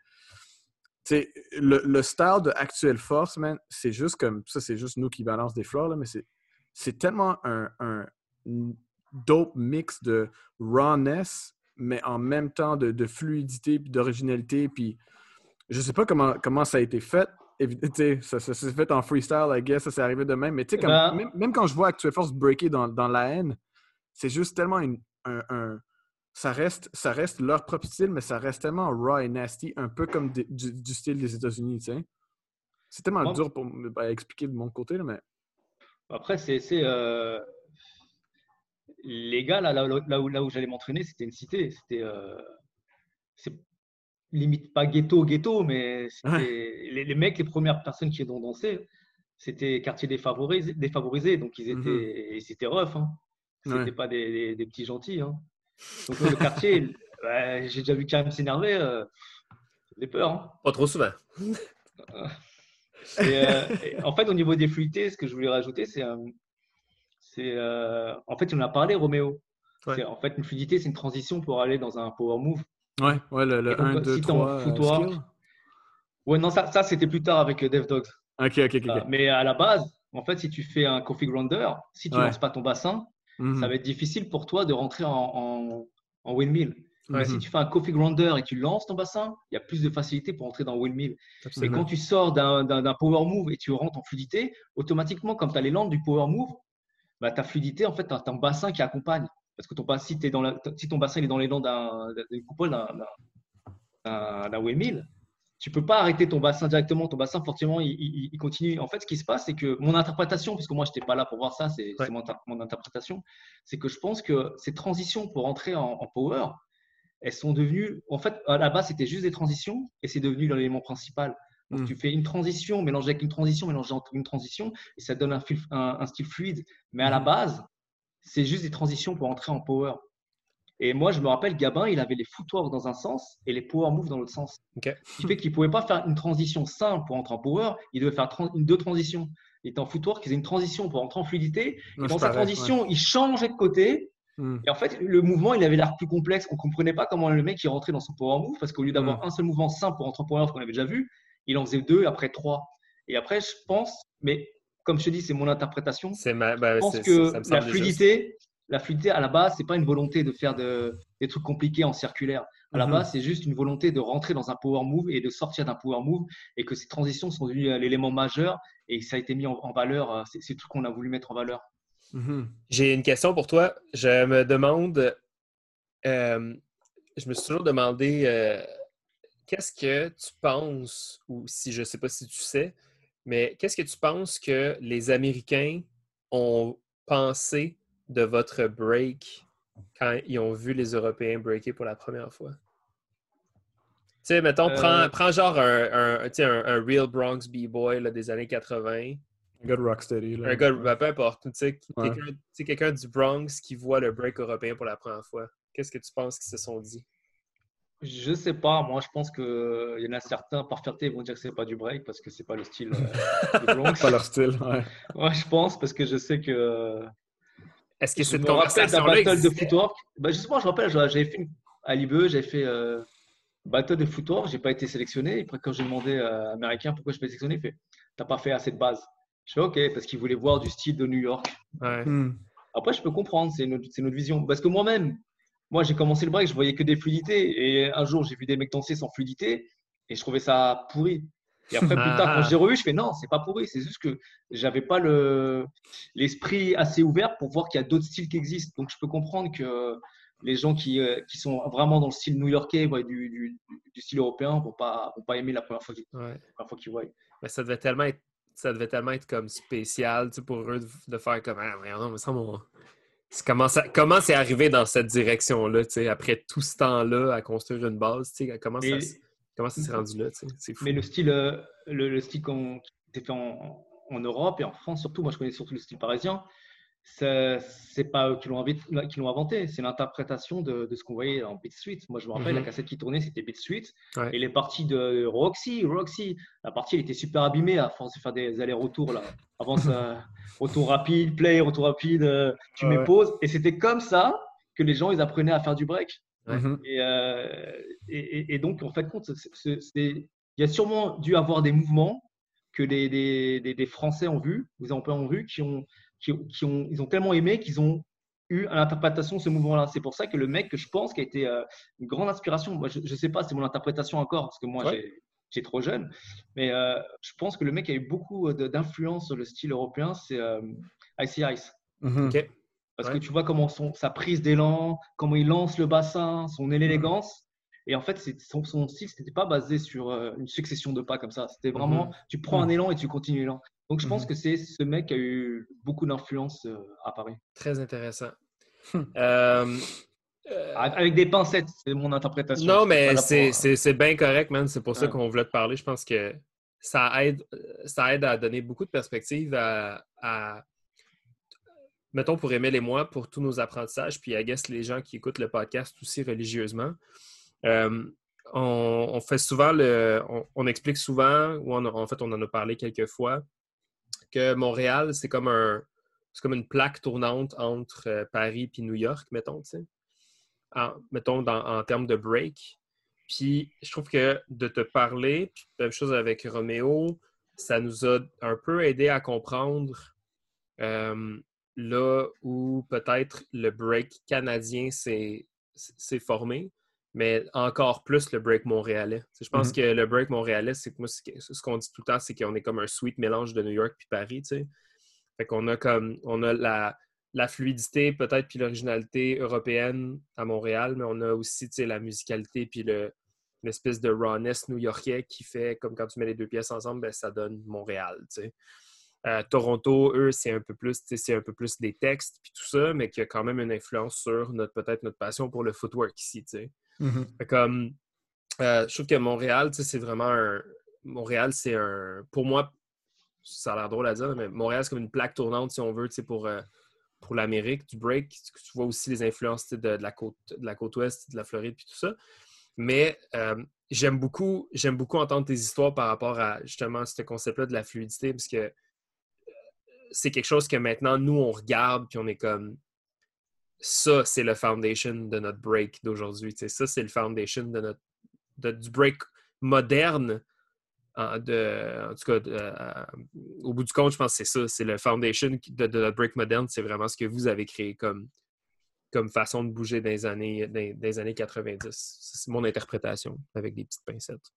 le, le style de Actuelle Force, man, c'est juste comme. Ça, c'est juste nous qui balance des fleurs, là, mais c'est, c'est tellement un dope mix de rawness, mais en même temps de, fluidité puis d'originalité. Puis je sais pas comment, comment ça a été fait. Ça, ça s'est fait en freestyle, I guess, ça s'est arrivé de même. Mais tu sais, ben même, quand je vois Actual Force breaker dans, dans la haine, c'est juste tellement une, un, ça reste, ça reste leur propre style, mais ça reste tellement raw et nasty, un peu comme du, style des États-Unis, tu sais. C'est tellement dur pour bah, expliquer de mon côté, mais. Après, c'est. Euh, les gars, là, là, où, là où j'allais m'entraîner, c'était une cité. C'était euh, limite pas ghetto, ghetto, mais les, mecs, les premières personnes qui ont dansé, c'était quartier défavorisé, défavorisé, donc ils étaient, mhm. c'était rough. Hein. C'était pas des, petits gentils. Hein. Donc le quartier, j'ai déjà vu Karim s'énerver. Euh, j'ai peur. Hein. Pas trop souvent. Euh, en fait, au niveau des fluidités, ce que je voulais rajouter, c'est euh, en fait, on a parlé, Roméo. En fait, une fluidité, c'est une transition pour aller dans un power move. Ouais, ouais le, 1, 2, 3. ouais, non, ça, ça c'était plus tard avec euh, DevDogs. Ok, ok, ok. mais à la base, en fait, si tu fais un coffee grounder, si tu ne lances pas ton bassin, mhm. ça va être difficile pour toi de rentrer en, en, windmill. Mais si mhm. tu fais un coffee grounder et tu lances ton bassin, il y a plus de facilité pour entrer dans windmill. Et quand tu sors d'un power move et tu rentres en fluidité, automatiquement, comme tu as les landes du power move, bah, ta fluidité, en fait, tu as, un bassin qui accompagne. Parce que ton, si, es dans la, si ton bassin est dans les dents d'une coupole, d'un windmill, tu peux pas arrêter ton bassin directement. Ton bassin, forcément, il, continue. En fait, ce qui se passe, c'est que mon interprétation, parce que moi, je n'étais pas là pour voir ça, c'est mon, interprétation, c'est que je pense que ces transitions pour entrer en, power, elles sont devenues, en fait, à la base, c'était juste des transitions et c'est devenu l'élément principal. Donc, hmm. tu fais une transition mélangée avec une transition, mélangée entre une transition, et ça donne un, un, style fluide. Mais à la hmm. base, c'est juste des transitions pour entrer en power. Et moi, je me rappelle, Gabin, il avait les footwork dans un sens et les power moves dans l'autre sens. Okay. Ce qui fait qu'il ne pouvait pas faire une transition simple pour entrer en power, il devait faire une, deux transitions. Il était en footwork, il faisait une transition pour entrer en fluidité. et dans sa transition, il changeait de côté. Hmm. Et en fait, le mouvement, il avait l'air plus complexe. On ne comprenait pas comment le mec il rentrait dans son power move parce qu'au lieu d'avoir un seul mouvement simple pour entrer en power, qu'on avait déjà vu, il en faisait deux, après trois. Et après, je pense, mais comme je te dis, c'est mon interprétation. Ma... Bah, je pense que la fluidité, la fluidité, à la base, c'est pas une volonté de faire des trucs compliqués en circulaire. À la mhm. base, c'est juste une volonté de rentrer dans un power move et de sortir d'un power move et que ces transitions sont devenues l'élément majeur et ça a été mis en, valeur. Euh, c'est tout qu'on a voulu mettre en valeur. Mhm. J'ai une question pour toi. Je me demande, euh, je me suis toujours demandé, euh, qu'est-ce que tu penses, ou si je ne sais pas si tu sais, mais qu'est-ce que tu penses que les Américains ont pensé de votre break quand ils ont vu les Européens breaker pour la première fois? Tu sais, mettons, prends, euh. genre un, un, real Bronx B-boy des années 80. Un gars de Rocksteady. Un gars, ben, peu importe. Tu sais, quelqu'un du Bronx qui voit le break européen pour la première fois. Qu'est-ce que tu penses qu'ils se sont dit? Je sais pas. Moi, je pense qu'il y en a certains, par fierté, vont dire que c'est pas du break parce que c'est pas le style euh, du Bronx. pas leur style, ouais. Ouais, je pense parce que je sais que est-ce que cette conversation-là battle de footwork bah, Justement, je me rappelle, j'avais fait à l'IBE, j'avais fait euh, battle de footwork, j'ai pas été sélectionné. Et après, quand j'ai demandé à l'Américain pourquoi je pas été sélectionné, il fait T'as pas fait assez de base. Je fais OK, parce qu'il voulait voir du style de New York. Hmm. Après, je peux comprendre, c'est notre, notre, vision. Parce que moi-même, moi, j'ai commencé le break, je voyais que des fluidités. Et un jour, j'ai vu des mecs danser sans fluidité et je trouvais ça pourri. Et après, plus tard, quand j'ai revu, je fais non, c'est pas pourri. C'est juste que j'avais pas le l'esprit assez ouvert pour voir qu'il y a d'autres styles qui existent. Donc, je peux comprendre que les gens qui, euh, qui sont vraiment dans le style new-yorkais, du, du, du, style européen, vont pas vont pas aimer la première fois qu'ils voient. Mais ça devait tellement être ça devait tellement être comme spécial pour eux de, faire comme ah, non, mais ça, mon... Comment, ça, comment c'est arrivé dans cette direction-là, après tout ce temps-là à construire une base? Comment ça, Comment ça s'est rendu là? C'est Mais le style, euh, le, le style qu'on fait en, en, Europe et en France, surtout, moi je connais surtout le style parisien, c'est pas eux qui l'ont inventé, c'est l'interprétation de, de, ce qu'on voyait en Beat. Moi, je me rappelle, la mhm. cassette qui tournait, c'était Beat Street. Et les parties de Roxy, Roxy, la partie, elle était super abîmée à force de faire des allers-retours. là. Avant ça, retour rapide, play, retour rapide, euh, tu mets pause. Et c'était comme ça que les gens, ils apprenaient à faire du break. Mhm. Euh, et, et, donc, en fait, compte, il y a sûrement dû avoir des mouvements que des, des, des, Français ont vu, vous ont vu, qui ont, qui, ont, ils ont tellement aimé qu'ils ont eu à l'interprétation de ce mouvement-là. C'est pour ça que le mec que je pense qui a été euh, une grande inspiration, moi je ne sais pas, c'est mon interprétation encore, parce que moi j'ai trop jeune, mais euh, je pense que le mec a eu beaucoup d'influence sur le style européen, c'est Icy Ice. Mhm. Parce que tu vois comment son, sa prise d'élan, comment il lance le bassin, son élégance. Et en fait, son, son style, n'était pas basé sur euh, une succession de pas comme ça. C'était vraiment, mhm. tu prends un mhm. élan et tu continues l'élan. Donc, je pense mhm. que c'est ce mec qui a eu beaucoup d'influence euh, à Paris. Très intéressant. Euh, avec des pincettes, c'est mon interprétation. Non, mais c'est bien correct, man. C'est pour ça qu'on voulait te parler. Je pense que ça aide, ça aide à donner beaucoup de perspectives à, à mettons, pour aimer les moi, pour tous nos apprentissages, puis I guess les gens qui écoutent le podcast aussi religieusement. Euh, on, fait souvent le. On, explique souvent, ou en fait, on en a parlé quelques fois, que Montréal, c'est comme un. Une plaque tournante entre euh, Paris et New York, mettons, tu sais. mettons, en termes de break. Puis, je trouve que de te parler, même chose avec Roméo, ça nous a un peu aidé à comprendre euh, là où peut-être le break canadien s'est formé, mais encore plus le break montréalais. Je pense mm-hmm. que le break montréalais, c'est moi, ce qu'on dit tout le temps, c'est qu'on est comme un sweet mélange de New York puis Paris. sais. Fait qu'on a comme on a la, la fluidité peut-être puis l'originalité européenne à Montréal, mais on a aussi la musicalité puis l'espèce de rawness new-yorkais qui fait comme quand tu mets les deux pièces ensemble, ben, ça donne Montréal. sais. Toronto, eux, c'est un peu plus, c'est un peu plus des textes puis tout ça, mais qui a quand même une influence sur notre peut-être notre passion pour le footwork ici. Mm-hmm. Comme, euh, je trouve que Montréal, c'est vraiment un. Montréal, c'est un. Pour moi, ça a l'air drôle à dire, mais Montréal, c'est comme une plaque tournante, si on veut, pour, euh, pour l'Amérique, du break. Tu vois aussi les influences de, la côte, de la côte ouest, de la Floride, puis tout ça. Mais euh, j'aime beaucoup, j'aime beaucoup entendre tes histoires par rapport à justement ce concept-là de la fluidité, parce que c'est quelque chose que maintenant, nous, on regarde, puis on est comme ça, c'est le foundation de notre break d'aujourd'hui. Ça, c'est le foundation de notre, du break moderne. de, en tout cas, euh, au bout du compte, je pense que c'est ça. C'est le foundation de, notre break moderne. C'est vraiment ce que vous avez créé comme, comme façon de bouger dans les années, des années 90. C'est mon interprétation avec des petites pincettes.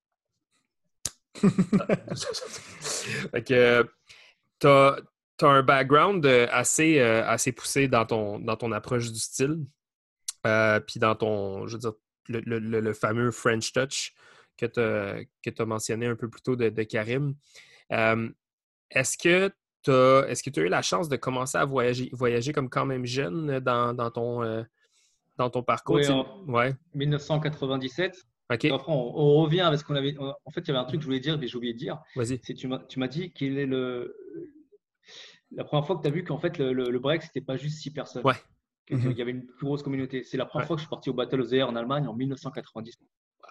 fait que, t'as tu as un background euh, assez, euh, assez poussé dans ton, dans ton approche du style, euh, puis dans ton, je veux dire, le, fameux French Touch que tu as, mentionné un peu plus tôt de, Karim. est-ce que tu tu as eu la chance de commencer à voyager, voyager comme quand même jeune dans, ton, dans ton parcours? Oui, en 1997. Après, on, revient avec ce qu'on avait. En fait, il y avait un truc que je voulais dire, mais j'ai oublié de dire. Vas-y. Tu m'as dit qu'il est le, la première fois que tu as vu qu'en fait, le, le, break, c'était pas juste six personnes. Ouais. Il y mhm. avait une plus grosse communauté. C'est la première fois que je suis parti au Battle of the Air en Allemagne en 1990.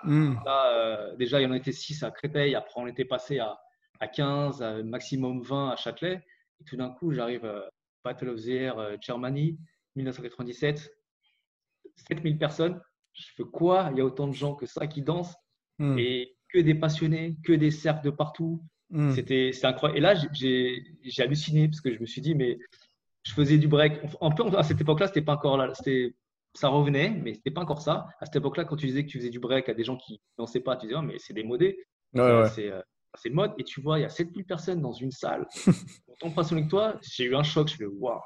Mhm. Là, euh, déjà, il y en était 6 à Créteil. Après, on était passé à, à 15, à maximum 20 à Châtelet. Et tout d'un coup, j'arrive à Battle of the Air euh, Germany, 1997. 7000 personnes. Je fais quoi? Il y a autant de gens que ça qui dansent. Mhm. Et que des passionnés, que des cercles de partout. Hmm. C'était incroyable. Et là, j'ai halluciné parce que je me suis dit, mais je faisais du break. Un peu à cette époque-là, c'était pas encore là. Ça revenait, mais c'était pas encore ça. À cette époque-là, quand tu disais que tu faisais du break à des gens qui n'en sait pas, tu disais, oh, mais c'est démodé. Ouais, euh, C'est le mode. Et tu vois, il y a 7000 personnes dans une salle. Autant passionné que toi, j'ai eu un choc. Je fais, waouh.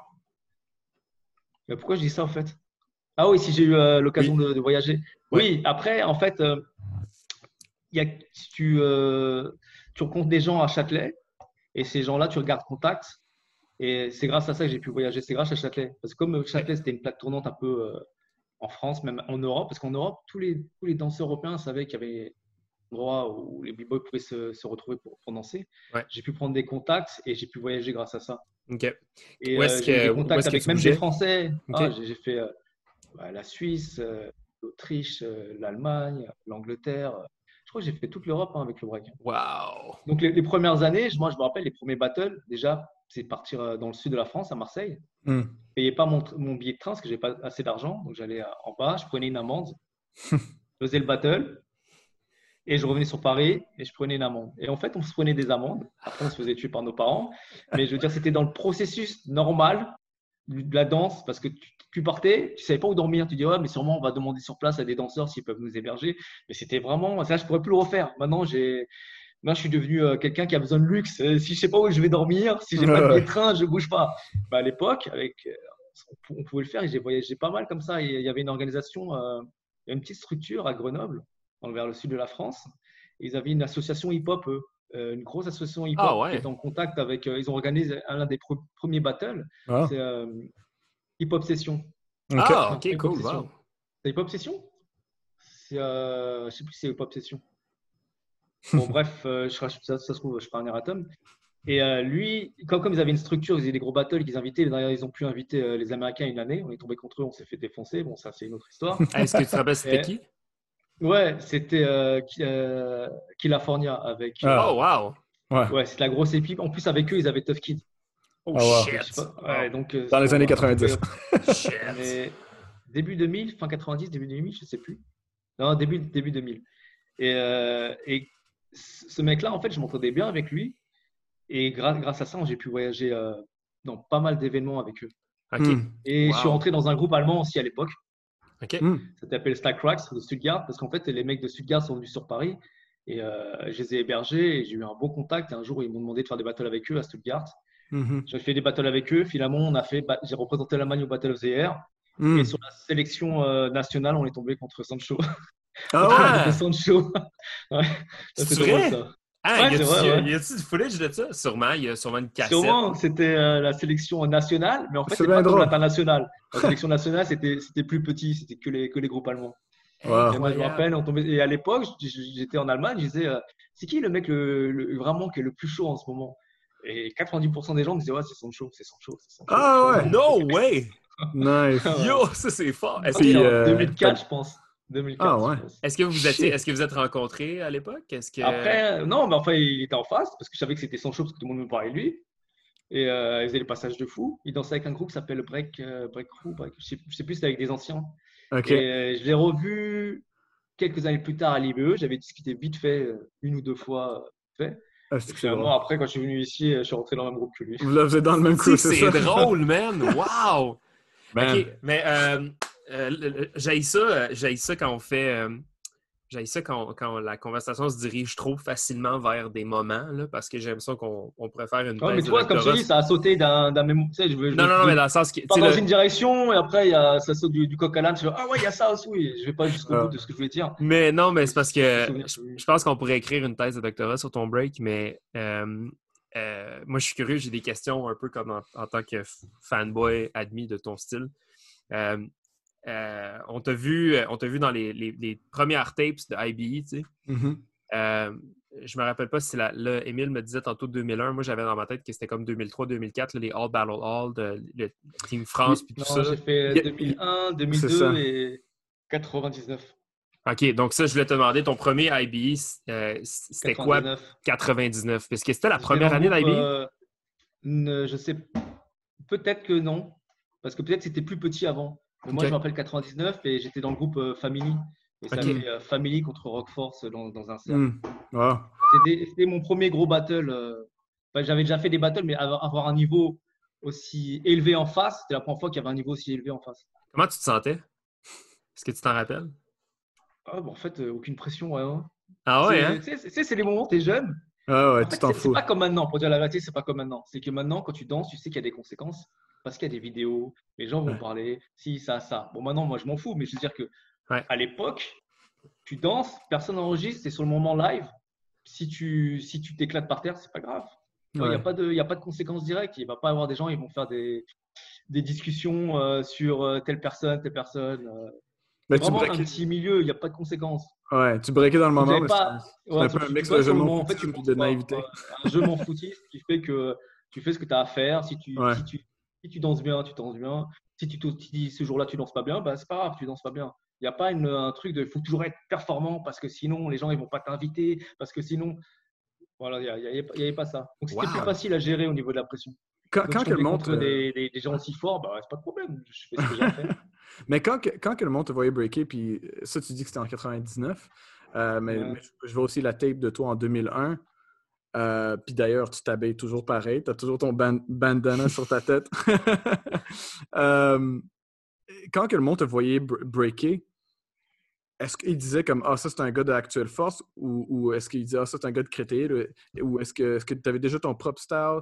Pourquoi je dis ça en fait? Ah oui, si j'ai eu euh, l'occasion de, voyager. Oui, après, en fait, euh, il y a, si tu tu rencontres des gens à Châtelet et ces gens-là, tu regardes contact. Et c'est grâce à ça que j'ai pu voyager. C'est grâce à Châtelet. Parce que comme Châtelet, c'était une plaque tournante un peu euh, en France, même en Europe, parce qu'en Europe, tous les, tous les danseurs européens savaient qu'il y avait un endroit où les b-boys pouvaient se, se, retrouver pour, danser. J'ai pu prendre des contacts et j'ai pu voyager grâce à ça. Et euh, j'ai des contacts avec même des Français. Ah, j'ai fait euh, bah, la Suisse, l'Autriche, l'Allemagne, l'Angleterre, j'ai fait toute l'Europe hein, avec le break. Waouh Donc les, premières années, moi je me rappelle les premiers battles, déjà, c'est partir euh, dans le sud de la France, à Marseille. Je hmm. Je payais pas mon, billet de train parce que j'ai pas assez d'argent. Donc j'allais euh, en bas, je prenais une amende, je faisais le battle et je revenais sur Paris et je prenais une amende. Et en fait, on se prenait des amendes. Après, on se faisait tuer par nos parents. Mais je veux dire, c'était dans le processus normal de la danse parce que tu, tu partais, tu savais pas où dormir. Tu dis, ouais, mais sûrement, on va demander sur place à des danseurs s'ils peuvent nous héberger. Mais c'était vraiment, ça, je pourrais plus le refaire. Maintenant, j'ai, moi, je suis devenu euh, quelqu'un qui a besoin de luxe. Euh, si je sais pas où je vais dormir, si j'ai pas de train, je bouge pas. Bah, à l'époque, avec, euh, on pouvait le faire et j'ai voyagé pas mal comme ça. il y avait une organisation, une petite structure à Grenoble, vers le sud de la France. ils avaient une association hip-hop, une grosse association hip-hop ah qui est en contact avec. ils ont organisé un des premiers battles. Ah. C'est Hip Hop Session. Ah, ok, cool. C'est Hip Hop Session euh, Je sais plus si c'est Hip Hop Session. Bon, bref, euh, je, ça, ça, se trouve, je ferai un erratum. Et euh, lui, comme, comme ils avaient une structure, ils avaient des gros battles qu'ils invitaient. D'ailleurs, ils ont pu inviter euh, les Américains une année. On est tombé contre eux, on s'est fait défoncer. Bon, ça, c'est une autre histoire. Ah, est-ce que tu te rappelles, c'était qui? Ouais, c'était euh, California avec. oh, wow! Ouais, ouais c'est la grosse équipe. En plus, avec eux, ils avaient Tough Kid. Oh, ah, shit. Ouais, donc, Dans les années 90. début 2000, fin 90, début 2000, je sais plus. Non, début, début 2000. Et, euh, et ce mec-là, en fait, je m'entendais bien avec lui. Et grâce, grâce à ça, j'ai pu voyager euh, dans pas mal d'événements avec eux. Hmm. Et je suis rentré dans un groupe allemand aussi à l'époque. Okay. Hmm. Ça s'appelle Stack Racks de Stuttgart. Parce qu'en fait, les mecs de Stuttgart sont venus sur Paris. Et euh, je les ai hébergés. Et j'ai eu un bon contact. Et un jour, ils m'ont demandé de faire des battles avec eux à Stuttgart. Mm J'ai fait des battles avec eux. Finalement, on a fait, j'ai représenté l'Allemagne au Battle of the Air. Mm. Et sur la sélection euh, nationale, on est tombé contre Sancho. Ah, Sancho. ouais. C'est vrai? Ça. Ah, y a-t-il du footage de ça? Sûrement, il y a sûrement une cassette. Sûrement, c'était euh, la sélection nationale, mais en fait, c'était pas l'international. La sélection nationale, c'était plus petit, c'était que les, que les groupes allemands. moi, je me rappelle, on tombait... et à l'époque, j'étais en Allemagne, je disais, euh, c'est qui le mec le, vraiment qui est le plus chaud en ce moment? Et 90% des gens me disaient, ouais, c'est son show, c'est son show. Ah ouais, no way Nice. Yo, ça c'est fort. Est-ce que, 2004, je pense. 2004, ah ouais. Est-ce que vous vous êtes, est-ce que vous êtes rencontrés à l'époque? Est-ce que après, non, mais enfin, il était en face parce que je savais que c'était son show parce que tout le monde me parlait de lui. Et euh, il faisait les passages de fou. Il dansait avec un groupe qui s'appelle Break, euh, Break Crew. Je, sais, sais plus, c'était avec des anciens. Ok. Et euh, je l'ai revu quelques années plus tard à l'IBE. J'avais discuté vite fait, euh, une ou deux fois fait. Ah, après, quand je suis venu ici, je suis rentré dans le même groupe que lui. Vous l'avez dans le même crew, c'est C'est drôle, man! Wow! OK, mais euh, euh, j'ai ça, ça quand on fait j'ai ça quand, quand, la conversation se dirige trop facilement vers des moments, là, parce que j'aime ça qu'on on faire une. Ouais, mais toi, comme je dis, ça a sauté d'un même. Je non, non, non, mais dans le sens. Pas dans une direction, et après, y a, ça saute du, du coq à l'âne. Ah ouais, il y a ça aussi, oui. Je vais pas jusqu'au bout de ce que je voulais dire. Mais non, mais c'est parce que je, pense qu'on pourrait écrire une thèse de doctorat sur ton break, mais euh, euh, moi, je suis curieux, j'ai des questions un peu comme en, tant que fanboy admis de ton style. Euh, euh, on t'a vu, euh, on vu dans les, premières tapes de IBE, tu sais. Mm-hmm. Euh, je me rappelle pas si là, Emile me disait tantôt 2001. Moi, j'avais dans ma tête que c'était comme 2003-2004, les All Battle All, de, le Team France, puis tout ça. J'ai fait 2001, 2002 et 99. OK, donc ça, je voulais te demander, ton premier IBE, c'était quoi? 99. Est-ce que c'était la première année d'IBE? je sais. Peut-être que non. Parce que peut-être c'était plus petit avant. Moi, je m'appelle 99 et j'étais dans le groupe euh, Family. Et ça euh, Family contre Rockforce dans, dans un cercle. Hmm. C'était mon premier gros battle. Euh, j'avais déjà fait des battles, mais avoir, un niveau aussi élevé en face, c'était la première fois qu'il y avait un niveau aussi élevé en face. Comment tu te sentais? Est-ce que tu t'en rappelles? Ah, En fait, aucune pression. Ouais, hein. Ah ouais hein? Tu sais, c'est les moments où tu es jeune. Ah ouais, tu t'en fous. C'est pas comme maintenant, pour dire la vérité, c'est pas comme maintenant. C'est que maintenant, quand tu danses, tu sais qu'il y a des conséquences parce qu'il y a des vidéos, les gens vont parler, si, ça, ça. Bon, maintenant, moi, je m'en fous, mais je veux dire que à l'époque, tu danses, personne n'enregistre, c'est sur le moment live. Si tu si tu t'éclates par terre, c'est pas grave. Il n'y a, pas de, a pas de conséquences directes. Il ne va pas y avoir des gens, ils vont faire des, des discussions euh, sur euh, telle personne, telle personne. Euh. Mais vraiment un petit milieu, il n'y a pas de conséquences. Ouais, tu breakais dans le moment. Mais pas... C'est un peu un mix de jeu en fait, de naïveté. Un jeu m'en foutiste qui fait que tu fais ce que tu as à faire. Si tu, si tu si tu danses bien, tu danses bien. Si tu te dis ce jour-là, tu danses pas bien, bah, c'est pas grave, tu danses pas bien. Il n'y a pas un truc de il faut toujours être performant parce que sinon les gens ils vont pas t'inviter, parce que sinon. Voilà, il n'y avait, pas ça. Donc c'était plus facile à gérer au niveau de la pression. Quand, quand le monde. Euh, des, des, gens aussi forts, bah, c'est pas de problème. Je fais ce que j'ai fait. mais quand, quand que le monde te voyait breaker, puis ça, tu dis que c'était en 99, euh, mais, je, je vois aussi la tape de toi en 2001. Euh, puis d'ailleurs, tu t'habilles toujours pareil. Tu as toujours ton bandana sur ta tête. Euh, quand que le monde te voyait breaker, est-ce qu'il disait comme Ah, ça c'est un gars de Actuelle Force ou, est-ce qu'il disait Ah, ça c'est un gars de Crété ou est-ce que tu avais déjà ton propre style?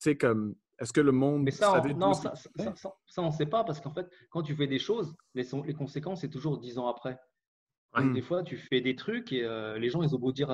Tu sais, comme est-ce que le monde. Mais ça, on, non, ça, on ne sait pas parce qu'en fait, quand tu fais des choses, les, les conséquences, c'est toujours dix ans après. Des fois, tu fais des trucs et euh, les gens, ils ont beau dire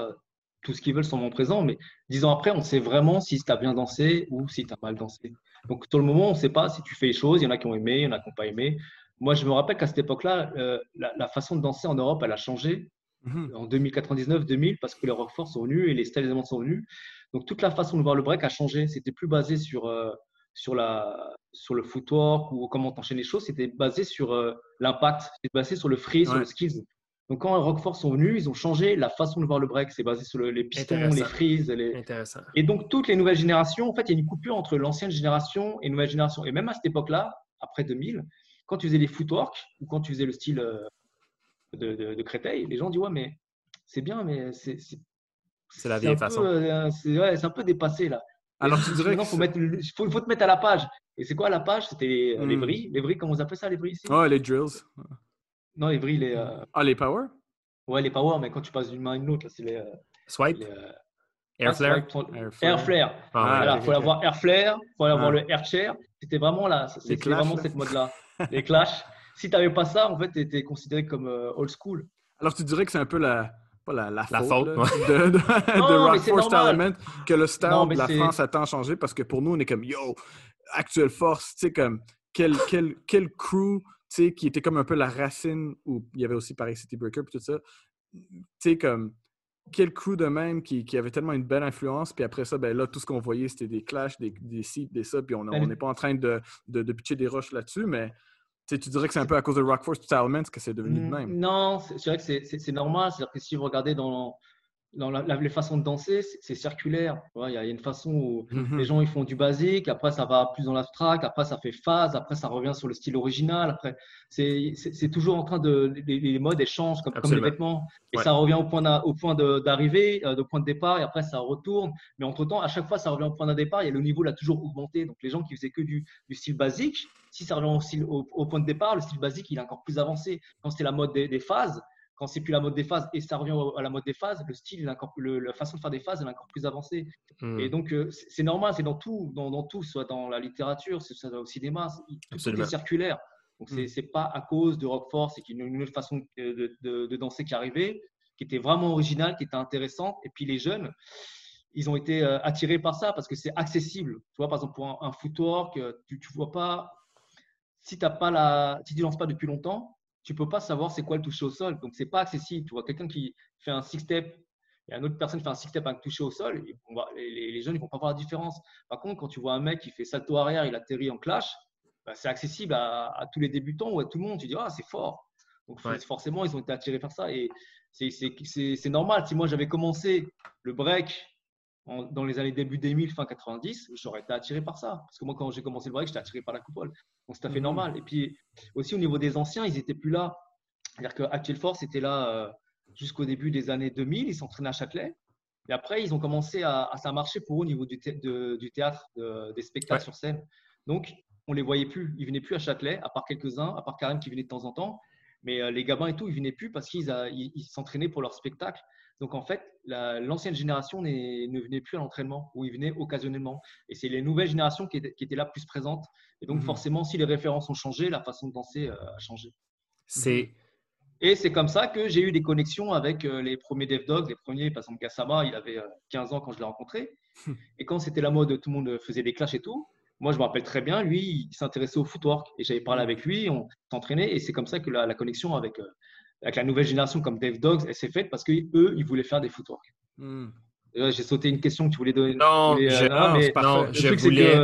tout ce qu'ils veulent sont mon présent, mais dix ans après, on sait vraiment si tu as bien dansé ou si tu as mal dansé. Donc, tout le moment, on ne sait pas si tu fais les choses. Il y en a qui ont aimé, il y en a qui n'ont pas aimé. Moi, je me rappelle qu'à cette époque-là, euh, la, façon de danser en Europe, elle a changé mhm. en 2099-2000 parce que les rockforts sont venus et les styles sont venus. Donc, toute la façon de voir le break a changé. C'était plus basé sur, euh, sur, la, sur le footwork ou comment t'enchaînes les choses. C'était basé sur euh, l'impact. C'était basé sur le free, sur le skills. Donc, quand Rockford sont venus, ils ont changé la façon de voir le break. C'est basé sur les pistons, les freezes. Les... Intéressant. Et donc, toutes les nouvelles générations, en fait, il y a une coupure entre l'ancienne génération et nouvelle génération. Et même à cette époque-là, après 2000, quand tu faisais les footwork ou quand tu faisais le style euh, de, de, Créteil, les gens disent Ouais, mais c'est bien, mais c'est. C'est la vieille façon. Euh, c'est un peu dépassé là. Alors, tu dirais. Il faut, faut, faut, te mettre à la page. Et c'est quoi la page? C'était les, les vrilles. Les vrilles, comment on appelle ça, les vrilles ici? Oh, les drills. Non, les vrilles, les. Euh, ah, les power? Ouais, les power, mais quand tu passes d'une main à une autre, là, c'est les. Euh, swipe? euh, Air, flare? air flare. Ah, il faut avoir air flare, il faut avoir le air chair. C'était vraiment là, c'était vraiment cette mode-là. les clashs. Si tu n'avais pas ça, en fait, tu étais considéré comme old school. Alors, tu dirais que c'est un peu la, pas la, la, faute, de, de, Rock Force Element que le style de la France a tant changé parce que pour nous, on est comme yo, actuelle force, tu sais, comme quel, quel, quel crew qui était comme un peu la racine où il y avait aussi pareil City Breaker et tout ça. Tu sais, comme quel coup de même qui, avait tellement une belle influence, puis après ça, ben là, tout ce qu'on voyait, c'était des clashs, des, des ci, des ça, puis on n'est pas en train de, de, de pitcher des roches là-dessus, mais tu dirais que c'est un peu à cause de Rock Force Elements que c'est devenu de même. Non, c'est vrai que c'est normal. C'est-à-dire que si vous regardez dans, dans la, les façons de danser, c'est circulaire. Il y, a une façon où mhm. les gens ils font du basique, après ça va plus dans l'abstract, après ça fait phase, après ça revient sur le style original. Après, c'est toujours en train de. Les, modes échangent comme, comme les vêtements. Et ça revient au point, au point d'arrivée, de, euh, de, point de départ, et après ça retourne. Mais entre temps, à chaque fois, ça revient au point de départ et le niveau l'a toujours augmenté. Donc les gens qui faisaient que du, du style basique, si ça revient au, au, point de départ, le style basique il est encore plus avancé. Quand c'est la mode des phases, quand c'est plus la mode des phases et ça revient à la mode des phases, le style, encore, la façon de faire des phases, elle est encore plus avancée. Hmm. Et donc, euh, c'est normal, c'est dans tout, dans, tout, soit dans la littérature, soit au cinéma, c'est circulaire. Donc, hmm. c'est n'est pas à cause de Rockford, c'est une, une autre façon de, de, danser qui arrivait, qui était vraiment originale, qui était intéressante. Et puis, les jeunes, ils ont été euh, attirés par ça parce que c'est accessible. Tu vois, par exemple, pour un, footwork, euh, tu ne vois pas, si, as pas la, si tu ne lances pas depuis longtemps, tu peux pas savoir c'est quoi le toucher au sol. Donc, c'est pas accessible. Tu vois, quelqu'un qui fait un six-step et une autre personne fait un six-step avec toucher au sol, les, jeunes, ils vont pas voir la différence. Par contre, quand tu vois un mec qui fait salto arrière, il atterrit en clash, bah, c'est accessible à, tous les débutants ou à tout le monde. Tu dis, ah, c'est fort. Donc, forcément, ils ont été attirés par ça. Et c'est normal. Si moi, j'avais commencé le break dans les années début 2000, fin 90, j'aurais été attiré par ça. Parce que moi, quand j'ai commencé le break, j'étais attiré par la coupole. Donc, c'est tout à fait mhm. normal. Et puis, aussi au niveau des anciens, ils n'étaient plus là. C'est-à-dire qu'Actuel Force était là euh, jusqu'au début des années 2000. Ils s'entraînaient à Châtelet. Et après, ils ont commencé à, ça marcher pour eux au niveau du, du théâtre, des spectacles sur scène. Donc, on les voyait plus. Ils venaient plus à Châtelet, à part quelques-uns, à part Karim qui venait de temps en temps. Mais euh, les gamins et tout, ils venaient plus parce qu'ils s'entraînaient pour leur spectacle. Donc en fait, l'ancienne génération ne venait plus à l'entraînement ou ils venaient occasionnellement. Et c'est les nouvelles générations qui étaient, là plus présentes. Et donc mhm. forcément, si les références ont changé, la façon de danser euh, a changé. C'est et c'est comme ça que j'ai eu des connexions avec euh, les premiers Dev Dogs, les premiers, par exemple Gassama, il avait 15 euh, ans quand je l'ai rencontré. Et quand c'était la mode, tout le monde faisait des clashs et tout. Moi, je me rappelle très bien, lui, il s'intéressait au footwork. Et j'avais parlé avec lui, on s'entraînait. Et c'est comme ça que la, connexion avec, avec la nouvelle génération comme Dave Dogs, elle s'est faite parce qu'eux, ils voulaient faire des footwork. Hmm. J'ai sauté une question que tu voulais donner. Non, je, voulais.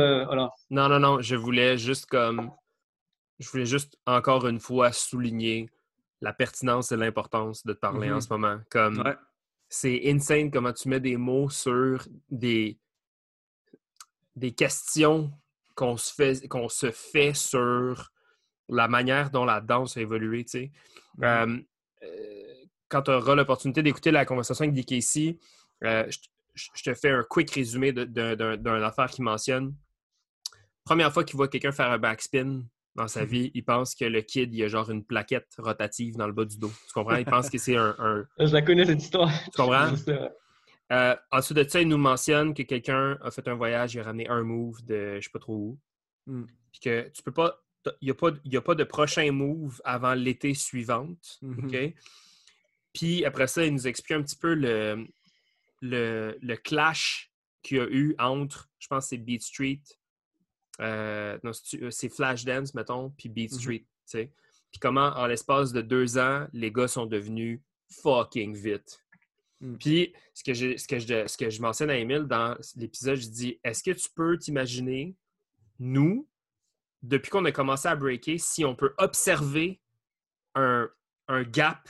Non, non, non, je voulais juste comme. Je voulais juste encore une fois souligner la pertinence et l'importance de te parler en mhm. ce moment. Comme c'est insane comment tu mets des mots sur des des questions qu'on se fait qu'on se fait sur la manière dont la danse a évolué. Tu sais. Euh, euh, quand tu auras l'opportunité d'écouter la conversation avec DKC, euh, je, te fais un quick résumé d'un affaire qui mentionne. Première fois qu'il voit quelqu'un faire un backspin dans sa mhm. vie, il pense que le kid, il a genre une plaquette rotative dans le bas du dos. Tu comprends? Il pense que c'est un, Je la connais, cette histoire. Tu comprends? ensuite de ça, il nous mentionne que quelqu'un a fait un voyage, il a ramené un move de je sais pas trop où. Hmm. Puis que tu peux pas il n'y a, pas de prochain move avant l'été suivante. Mm-hmm. Puis après ça, il nous explique un petit peu le, le, clash qu'il y a eu entre, je pense c'est Beat Street, euh, euh, c'est Flashdance, mettons, puis Beat mm-hmm. Street. Puis comment, en l'espace de deux ans, les gars sont devenus fucking vite. Mm. Puis, ce que, je, ce, que je, ce que je mentionne à Emile dans l'épisode, je dis est-ce que tu peux t'imaginer, nous, depuis qu'on a commencé à breaker, si on peut observer un, gap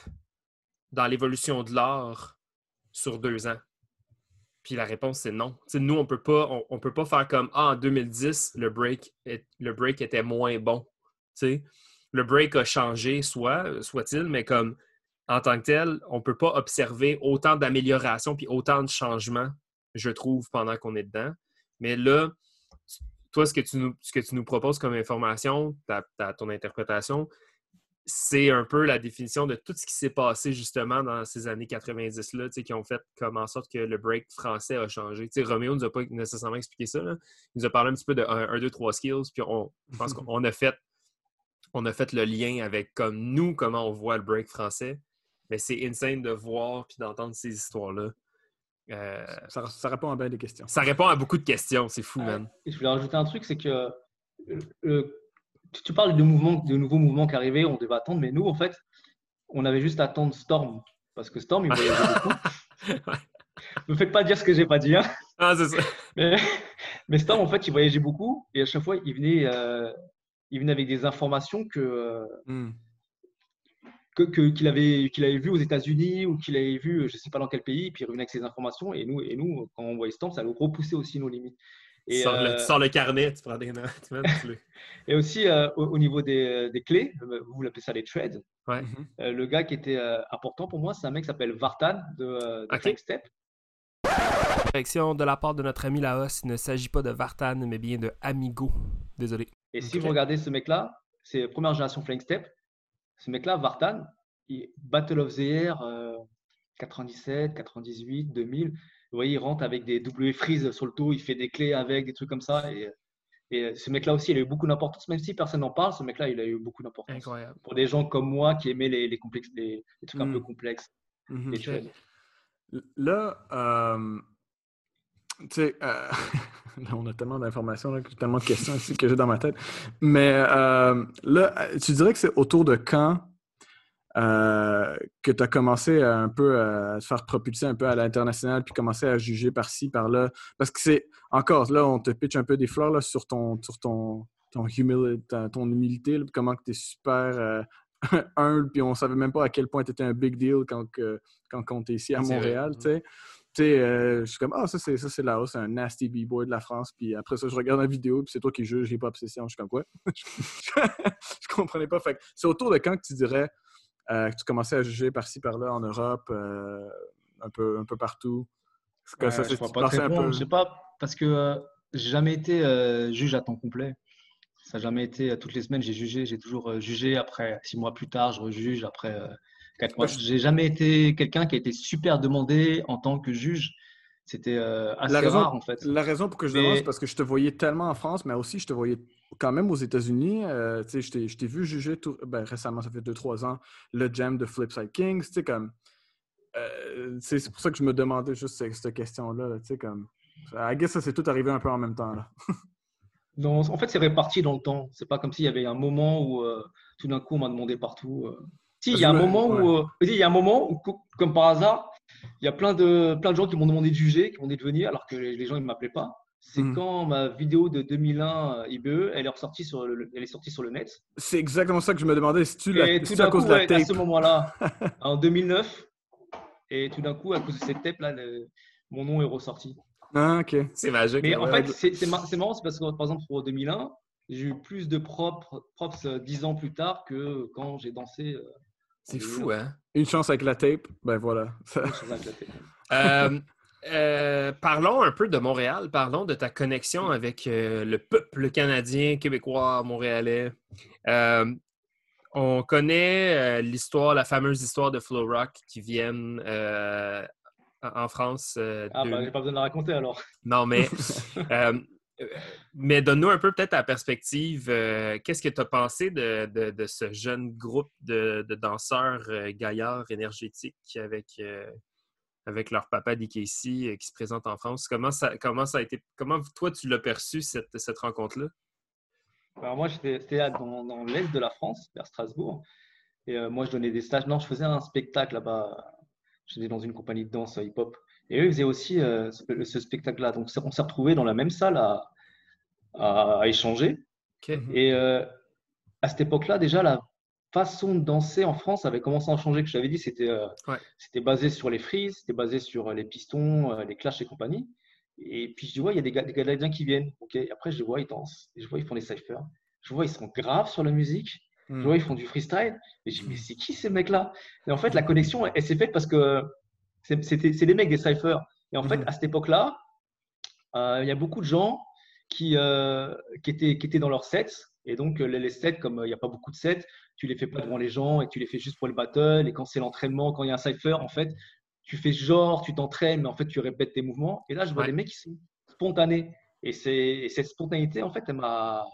dans l'évolution de l'art sur deux ans? Puis la réponse, c'est non. nous, on peut pas, on, peut pas faire comme Ah, en 2010, le break, le break était moins bon. le break a changé, soit, soit-il, mais comme en tant que tel, on ne peut pas observer autant d'améliorations puis autant de changements, je trouve, pendant qu'on est dedans. Mais là, toi, ce que tu nous, ce que tu nous proposes comme information, ta, ton interprétation, c'est un peu la définition de tout ce qui s'est passé justement dans ces années 90-là, qui ont fait comme en sorte que le break français a changé. sais, Roméo ne nous a pas nécessairement expliqué ça. Il nous a parlé un petit peu de 1, 2, 3 skills, puis on, je pense qu'on a fait on a fait le lien avec comme nous, comment on voit le break français. Mais c'est insane de voir puis d'entendre ces histoires-là. Euh, ça, répond à bien des questions. Ça répond à beaucoup de questions, c'est fou, man. Et je voulais rajouter un truc, c'est que euh, tu parles de, mouvements, de nouveaux mouvements qui arrivaient, on devait attendre, mais nous, en fait, on avait juste à attendre Storm. Parce que Storm, il voyageait beaucoup. Ne me faites pas dire ce que j'ai pas dit. Hein. Ah, c'est ça. Mais, Storm, en fait, il voyageait beaucoup et à chaque fois, il venait, euh, il venait avec des informations que. Euh, hmm. que, qu'il avait qu'il avait vu aux États-Unis ou qu'il avait vu je sais pas dans quel pays puis il revenait avec ces informations et nous et nous quand on voyait Storm ça nous repoussait aussi nos limites et, tu, euh, sors le, carnet, tu prends des notes. et aussi, euh, au, niveau des, des clés, euh, vous l'appelez ça les trades. Ouais. le gars qui était important pour moi, c'est un mec qui s'appelle Vartan de, de okay. Step. Correction de la part de notre ami Laos, il ne s'agit pas de Vartan, mais bien de Amigo. Désolé. Et si vous regardez ce mec-là, c'est première génération Flying Step. Ce mec-là, Vartan, Battle of the Air 97, 98, 2000 vous voyez, il rentre avec des W freeze sur le dos, il fait des clés avec, des trucs comme ça. Et, et ce mec-là aussi, il a eu beaucoup d'importance, même si personne n'en parle, ce mec-là, il a eu beaucoup d'importance. Incroyable. Pour des gens comme moi qui aimaient les, les, complexes, les, trucs un peu mm. complexes. Mm-hmm. Là, euh, tu sais, euh, on a tellement d'informations, tellement de questions aussi que j'ai dans ma tête. Mais euh, là, tu dirais que c'est autour de quand euh, que tu as commencé à un peu à te faire propulser un peu à l'international, puis commencer à juger par-ci, par-là? Parce que c'est encore là, on te pitch un peu des fleurs là, sur ton sur ton, ton, ton humilité, comment tu es super humble, puis on savait même pas à quel point tu étais un big deal quand, que, quand on était ici à Montréal. Tu sais. Euh, je suis comme, ah, ça, c'est, ça, c'est un nasty b-boy de la France. Puis après ça, je regarde la vidéo, puis c'est toi qui juge, j'ai pas obsession. Je suis comme, quoi? je comprenais pas. Fait c'est autour de quand que tu dirais, euh, que tu commençais à juger par-ci, par-là en Europe, euh, un, peu, un peu partout? Que ça, je pas très bon. Je sais pas, parce que j'ai jamais été juge à temps complet. Ça n'a jamais été toutes les semaines, j'ai jugé. J'ai toujours jugé. Après, six mois plus tard, je rejuge. Après quatre mois. J'ai jamais été quelqu'un qui a été super demandé en tant que juge. C'était assez la raison, rare, en fait. La raison pour que je demande, c'est parce que je te voyais tellement en France, mais aussi je te voyais quand même aux États-Unis. Euh, je t'ai vu juger tout, ben, récemment, ça fait 2-3 ans, le jam de Flipside Kings. Comme, euh, c'est pour ça que je me demandais juste cette, question-là. Là, comme, I guess ça c'est tout arrivé un peu en même temps. Là. non, en fait, c'est réparti dans le temps. C'est pas comme s'il y avait un moment où euh, tout d'un coup on m'a demandé partout. Si, il y a un moment où, il y a un moment où, comme par hasard, il y a plein de, plein de gens qui m'ont demandé de juger, qui m'ont dit de venir, alors que les gens ne m'appelaient pas. C'est hmm. quand ma vidéo de 2001 euh, IBE, elle est ressortie sur le, elle est sortie sur le net. C'est exactement ça que je me demandais. Si tu l'as à cause de la tape. À ce moment-là, en 2009, et tout d'un coup, à cause de cette tape là, mon nom est ressorti. Ah, ok. C'est magique. Mais en fait, c'est marrant, c'est parce que par exemple pour 2001, j'ai eu plus de props, props 10 euh, ans plus tard que quand j'ai dansé. Euh, c'est fou, hein? Une chance avec la tape, ben voilà. Une chance avec la tape. Euh, parlons un peu de Montréal. Parlons de ta connexion avec euh, le peuple canadien, québécois, montréalais. Euh, on connaît l'histoire, la fameuse histoire de Flow Rock qui viennent en France. ah, ben, j'ai pas besoin de la raconter alors. Non, mais. mais donne-nous un peu peut-être ta perspective. Qu'est-ce que tu as pensé de, ce jeune groupe de, de danseurs gaillards énergétiques avec avec leur papa euh, qui se présente en France? Comment ça, comment ça a été, comment toi tu l'as perçu cette, cette rencontre-là? Alors moi, j'étais dans, dans l'est de la France, vers Strasbourg. Et euh, moi, je donnais des stages. Non, je faisais un spectacle là-bas. J'étais dans une compagnie de danse hip-hop. Et eux, ils faisaient aussi euh, ce, spectacle-là. Donc, on s'est retrouvés dans la même salle à, à, échanger. Et à cette époque-là, déjà, la façon de danser en France avait commencé à changer, que je t'avais dit, c'était euh, basé sur les frises, c'était basé sur euh, les pistons, euh, les clashs et compagnie. Et puis je dis, ouais, il y a des, gars, des Canadiens qui viennent. ok Après, je vois, ils dansent. Et je vois, ils font des cyphers. Je vois, ils sont graves sur la musique. Je hmm. vois, ils font du freestyle. Et je dis, mais c'est qui ces mecs-là? Et en fait, la connexion, elle, s'est faite parce que c'est des mecs des cyphers. Et en fait, hmm. à cette époque-là, il y a beaucoup de gens qui, qui, étaient, qui étaient dans leurs sets. Et donc, les, les sets, comme il n'y a pas beaucoup de sets, tu les fais pas devant les gens et tu les fais juste pour le battle. Et quand c'est l'entraînement, quand il y a un cypher, en fait, tu fais genre, tu t'entraînes, mais en fait, tu répètes tes mouvements. Et là, je vois des mecs qui sont spontanés. Et, cette spontanéité, en fait, elle m'a.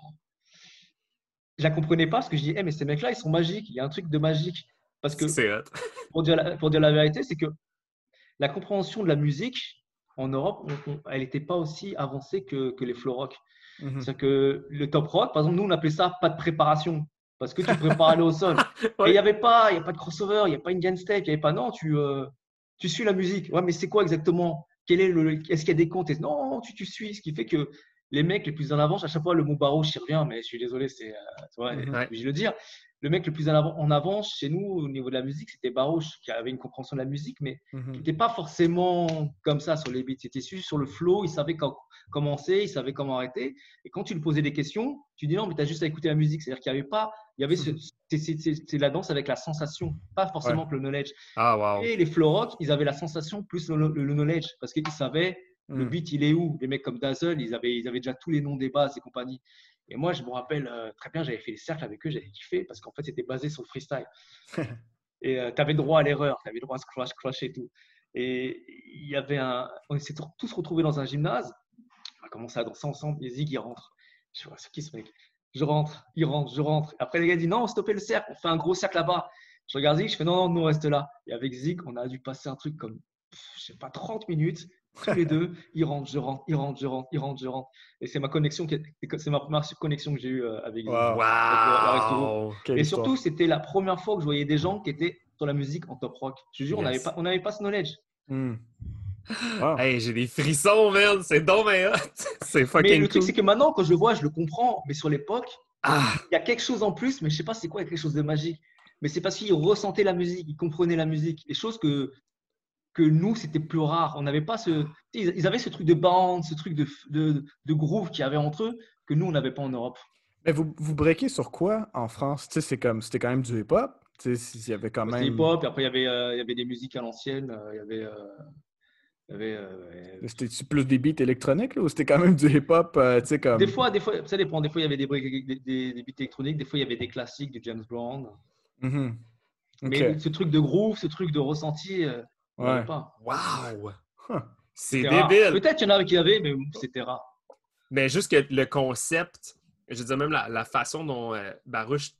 Je la comprenais pas parce que je dis, hey, mais ces mecs-là, ils sont magiques. Il y a un truc de magique. Parce que, pour dire, la, pour dire la vérité, c'est que la compréhension de la musique, en Europe, elle n'était pas aussi avancée que, que les flow rock. Mhm. C'est-à-dire que le top rock, par exemple, nous, on appelait ça pas de préparation. Parce que tu prépares aller au sol. Et il n'y avait pas, il a pas de crossover, il n'y a pas une Indian step, il n'y avait pas, non, tu, euh, tu suis la musique. Ouais, mais c'est quoi exactement? Quel est le, Est-ce qu'il y a des comptes Non, tu, tu suis. Ce qui fait que les mecs les plus en avant, à chaque fois le mot barreau, j'y reviens, mais je suis désolé, c'est, euh, mhm. je vais le dire le mec le plus en, avance chez nous au niveau de la musique, c'était Barouche, qui avait une compréhension de la musique, mais mhm. qui n'était pas forcément comme ça sur les beats. C'était sur le flow, il savait quand commencer, il savait comment arrêter. Et quand tu lui posais des questions, tu dis non, mais tu as juste à écouter la musique. C'est-à-dire qu'il n'y avait pas, il y avait c'est la danse avec la sensation, pas forcément que le knowledge. Ah, Et les flow rock, ils avaient la sensation plus le, knowledge, parce qu'ils savaient le mhm. beat, il est où Les mecs comme Dazzle, ils avaient, ils avaient déjà tous les noms des bases et compagnie. Et moi, je me rappelle euh, très bien, j'avais fait les cercles avec eux, j'avais kiffé parce qu'en fait, c'était basé sur le freestyle. et euh, tu avais droit à l'erreur, tu avais droit à se crash, crash et tout. Et il y avait un. On s'est tous retrouvés dans un gymnase. On a commencé à danser ensemble. Et Zig, il rentre. Je vois, c'est qui ce mec? Je rentre, il rentre, je rentre. Après, les gars disent non, stoppez le cercle, on fait un gros cercle là-bas. Je regarde Zig, je fais non, non, nous, on reste là. Et avec Zig, on a dû passer un truc comme, je sais pas, 30 minutes tous les deux, ils rentrent, je rentre, ils rentrent, je rentre, ils rentrent, je rentre. Et c'est ma connexion, c'est ma première connexion que j'ai eue euh, avec, wow. Et surtout, c'était la première fois que je voyais des gens qui étaient sur la musique en top rock. Je te jure, on n'avait pas, on n'avait pas ce knowledge. Hmm. j'ai des frissons, merde, c'est donc c'est fucking Mais le truc, c'est que maintenant, quand je le vois, je le comprends. Mais sur l'époque, ah. il y a quelque chose en plus, mais je sais pas c'est quoi, il y a quelque chose de magique. Mais c'est parce qu'ils ressentaient la musique, ils comprenaient la musique. Les choses que que nous, c'était plus rare. On n'avait pas ce. Ils avaient ce truc de bande, ce truc de, de, de groove qu'il y avait entre eux que nous, on n'avait pas en Europe. Mais vous, vous breakez sur quoi en France? C'est comme C'était quand même du hip-hop Il y avait quand même. hip-hop, et après, il y, avait, euh, il y avait des musiques à l'ancienne. Euh, il y avait. Euh, c'était plus des beats électroniques ou c'était quand même du hip-hop comme... Des fois, des fois, ça dépend. Des fois, il y avait des, des, des, beats électroniques. Des fois, il y avait des classiques du James Brown. Mm-hmm. Mais ce truc de groove, ce truc de ressenti, Ouais. Wow! C'est débile. Peut-être qu'il y en avait qui avaient, mais c'était rare. Mais juste que le concept, je veux dire même la, façon dont euh, Baruch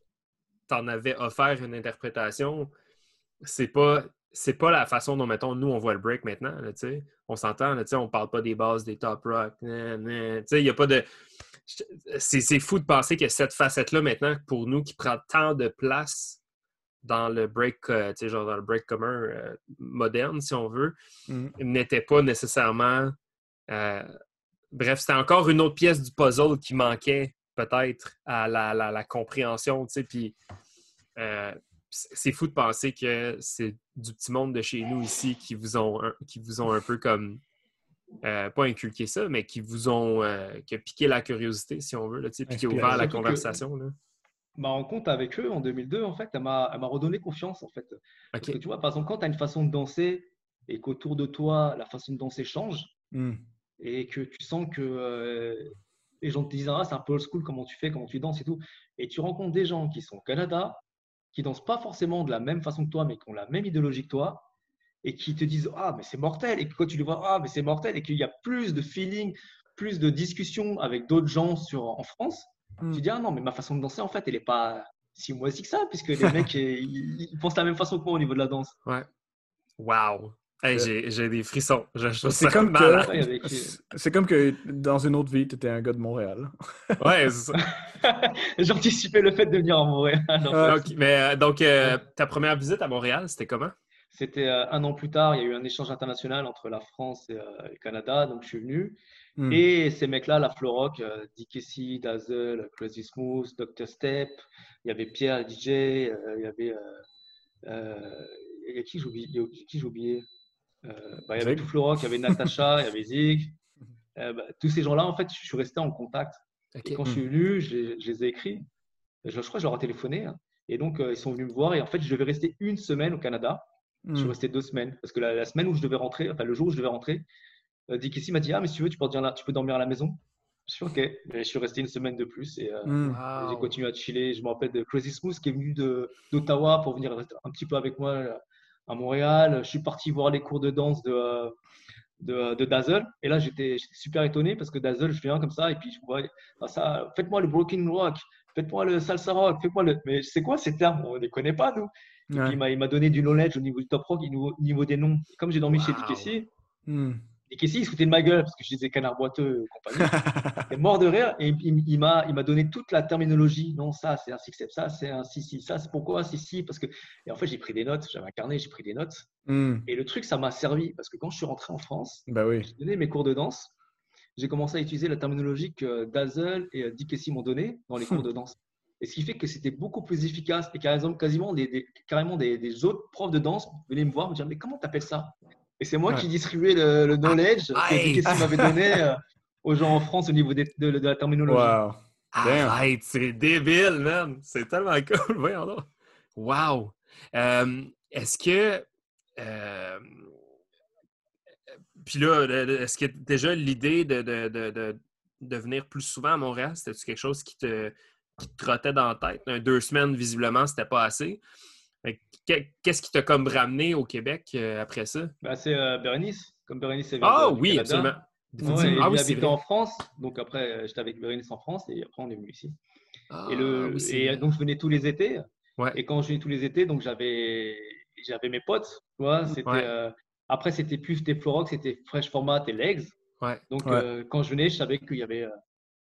t'en avait offert une interprétation, c'est pas c'est pas la façon dont, mettons, nous, on voit le break maintenant. Là, on s'entend, là, on parle pas des bases, des top rock. Il y a pas de. C'est fou de penser que cette facette-là, maintenant, pour nous, qui prend tant de place dans le break, euh, genre dans le break commun euh, moderne, si on veut, mmh. n'était pas nécessairement. Euh, bref, c'était encore une autre pièce du puzzle qui manquait peut-être à la, la, compréhension, tu sais, puis c'est fou de penser que c'est du petit monde de chez nous ici qui vous ont un, qui vous ont un peu comme pas inculqué ça, mais qui vous ont qui a piqué la curiosité, si on veut, là, puis qui a ouvert la conversation. Là ma rencontre avec eux en 2002, en fait, elle m'a redonné confiance, en fait. Parce que tu vois, par exemple, quand tu as une façon de danser et qu'autour de toi, la façon de danser change, hmm. et que tu sens que euh, les gens te disent, ah, c'est un peu old school, comment tu fais, comment tu danses et tout, et tu rencontres des gens qui sont au Canada, qui dansent pas forcément de la même façon que toi, mais qui ont la même idéologie que toi, et qui te disent, ah, mais c'est mortel, et que quand tu les vois, ah, mais c'est mortel, et qu'il y a plus de feeling, plus de discussion avec d'autres gens sur, en France, Mm. Tu dis, ah non, mais ma façon de danser, en fait, elle n'est pas si moisie que ça, puisque les mecs, ils, pensent la même façon que moi au niveau de la danse. Ouais. Waouh! Hey, j'ai des frissons. C'est comme, que, c'est comme que dans une autre vie, tu étais un gars de Montréal. ouais, c'est ça. J'anticipais le fait de venir à Montréal. mais euh, donc, euh, ta première visite à Montréal, c'était comment? C'était euh, un an plus tard. Il y a eu un échange international entre la France et le Canada. Donc, je suis venu. Hmm. Et ces mecs-là, la Florock, euh, Dick Casey, Dazzle, Crazy Smooth, Dr. Step, il y avait Pierre DJ, euh, il y avait. Euh, il y a qui j'ai oublié, bah, Il y avait tout Florock, il y avait Natacha, il y avait Zig. Bah, tous ces gens-là, en fait, je suis resté en contact. Et quand je suis venu, je, les ai écrits. Je, crois que je leur ai téléphoné. Hein. Et donc, ils sont venus me voir. Et en fait, je devais rester une semaine au Canada. Je suis hmm. resté deux semaines. Parce que la, la, semaine où je devais rentrer, enfin, le jour où je devais rentrer, euh, Dick ici m'a dit Ah, mais si tu veux, tu peux, dormir, tu peux dormir à la maison. Je suis OK. Mais je suis resté une semaine de plus et, euh, hmm. j'ai continué à chiller. Je me rappelle de Crazy Smooth qui est venu d'Ottawa pour venir un petit peu avec moi euh, à Montréal. Je suis parti voir les cours de danse de, de, de Dazzle. Et là, j'étais super étonné parce que Dazzle, je viens comme ça et puis je vois ah, ça. Faites-moi le Broken Rock, faites-moi le Salsa Rock, faites-moi le. Mais c'est quoi ces termes? On ne les connaît pas, nous. Et puis il m'a donné du knowledge au niveau du top rock, au niveau des noms. Comme j'ai dormi chez Dick hmm. Et Casey, il se foutait de ma gueule parce que je disais canard boiteux et compagnie. il est mort de rire et il, il m'a donné toute la terminologie. Non, ça, c'est un six ça, c'est un si, ça, c'est pourquoi, si, si. Parce que... Et en fait, j'ai pris des notes, j'avais un carnet, j'ai pris des notes. Hmm. Et le truc, ça m'a servi parce que quand je suis rentré en France, bah oui. j'ai donné mes cours de danse. J'ai commencé à utiliser la terminologie que Dazzle et euh, Dick Casey m'ont donné dans les cours de danse. Et ce qui fait que c'était beaucoup plus efficace et quasiment des, carrément des, autres profs de danse venaient me voir me dire Mais comment tu appelles ça? Et c'est moi qui distribuais le, knowledge ah, que Dick m'avait donné euh, aux gens en France au niveau de, la terminologie. Wow. Arrête, c'est débile, man. C'est tellement cool. Voyons donc. Wow. Euh, est-ce que. Euh, puis là, est-ce que déjà l'idée de, de, venir plus souvent à Montréal, c'était quelque chose qui te, qui te trottait dans la tête? deux semaines, visiblement, c'était pas assez. Qu'est-ce qui t'a comme ramené au Québec euh, après ça? Ben, c'est euh, Bérénice. Comme Bérénice Ah oui, absolument. ah, oui, en France. Donc après, euh, j'étais avec Bérénice en France et après, on est venu ici. Ah, et, le, et donc, je venais tous les étés. Et quand je venais tous les étés, donc j'avais j'avais mes potes. C'était, après, c'était plus des Florox, c'était Fresh Format et Legs. Donc, quand je venais, je savais qu'il y avait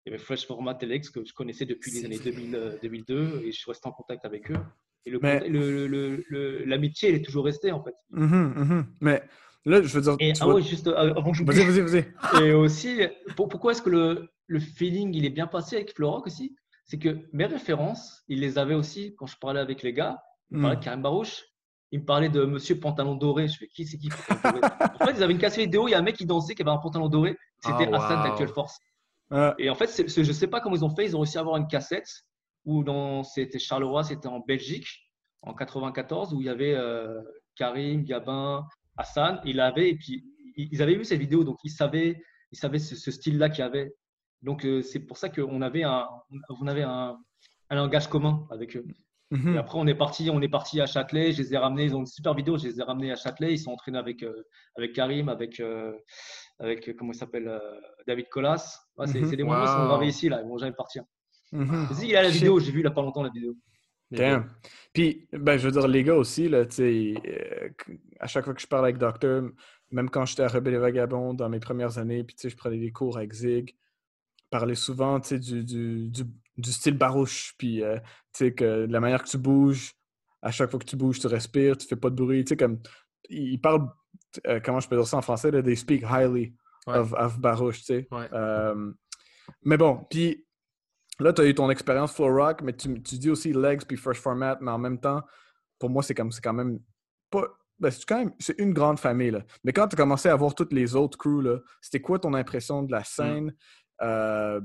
il y avait Fresh Format Telex que je connaissais depuis les années 2000, 2002 euh, et je suis resté en contact avec eux. Et l'amitié, le, le, elle est toujours restée en fait. Mm-hmm, mm-hmm. Mais là, je veux dire. Et, ah ouais, juste euh, avant que Vas-y, vas-y, vas-y. Et aussi, pourquoi est-ce que le, le feeling il est bien passé avec Florock aussi? C'est que mes références, il les avait aussi quand je parlais avec les gars. Il me parlait de. Karim Barouche, il me parlait de Monsieur Pantalon Doré. Je fais qui c'est qui En fait, ils avaient une cassette vidéo, il y a un mec qui dansait qui avait un pantalon doré. C'était oh, Hassan d'Actual Force. Et en fait, je ne sais pas comment ils ont fait. Ils ont réussi à avoir une cassette où c'était Charleroi, c'était en Belgique en 94 où il y avait euh, Karim, Gabin, Hassan. Il avait et puis ils avaient vu cette vidéo, donc ils savaient, ils savaient ce, style-là qu'il y avait. Donc euh, c'est pour ça qu'on avait un, on avait un, un langage commun avec eux. Mhm. Et après, on est parti, on est parti à Châtelet. Je les ai ramenés. Ils ont une super vidéo. Je les ai ramenés à Châtelet. Ils sont entraînés avec euh, avec Karim, avec avec comment il s'appelle David Colas. c'est, mhm. des moments qui sont gravés ici là. Ils vont jamais partir. Mhm. Il a la vidéo. J'ai vu il a pas longtemps la vidéo. Puis, ben, je veux dire, les gars aussi, là, euh, à chaque fois que je parle avec Docteur, même quand j'étais à Rebelle et Vagabond dans mes premières années, puis je prenais des cours avec Zig, parlais souvent du, du, du, du, style barouche, puis euh, que la manière que tu bouges, à chaque fois que tu bouges, tu respires, tu fais pas de bruit. Comme, ils parlent, euh, comment je peux dire ça en français, là, they speak highly of, of, barouche. Euh, mais bon, puis là, tu as eu ton expérience Flow Rock, mais tu, tu, dis aussi Legs puis First Format, mais en même temps, pour moi, c'est comme c'est quand même pas. Ben, c'est quand même c'est une grande famille. Là. Mais quand tu as commencé à voir toutes les autres crews, c'était quoi ton impression de la mm. scène? Euh,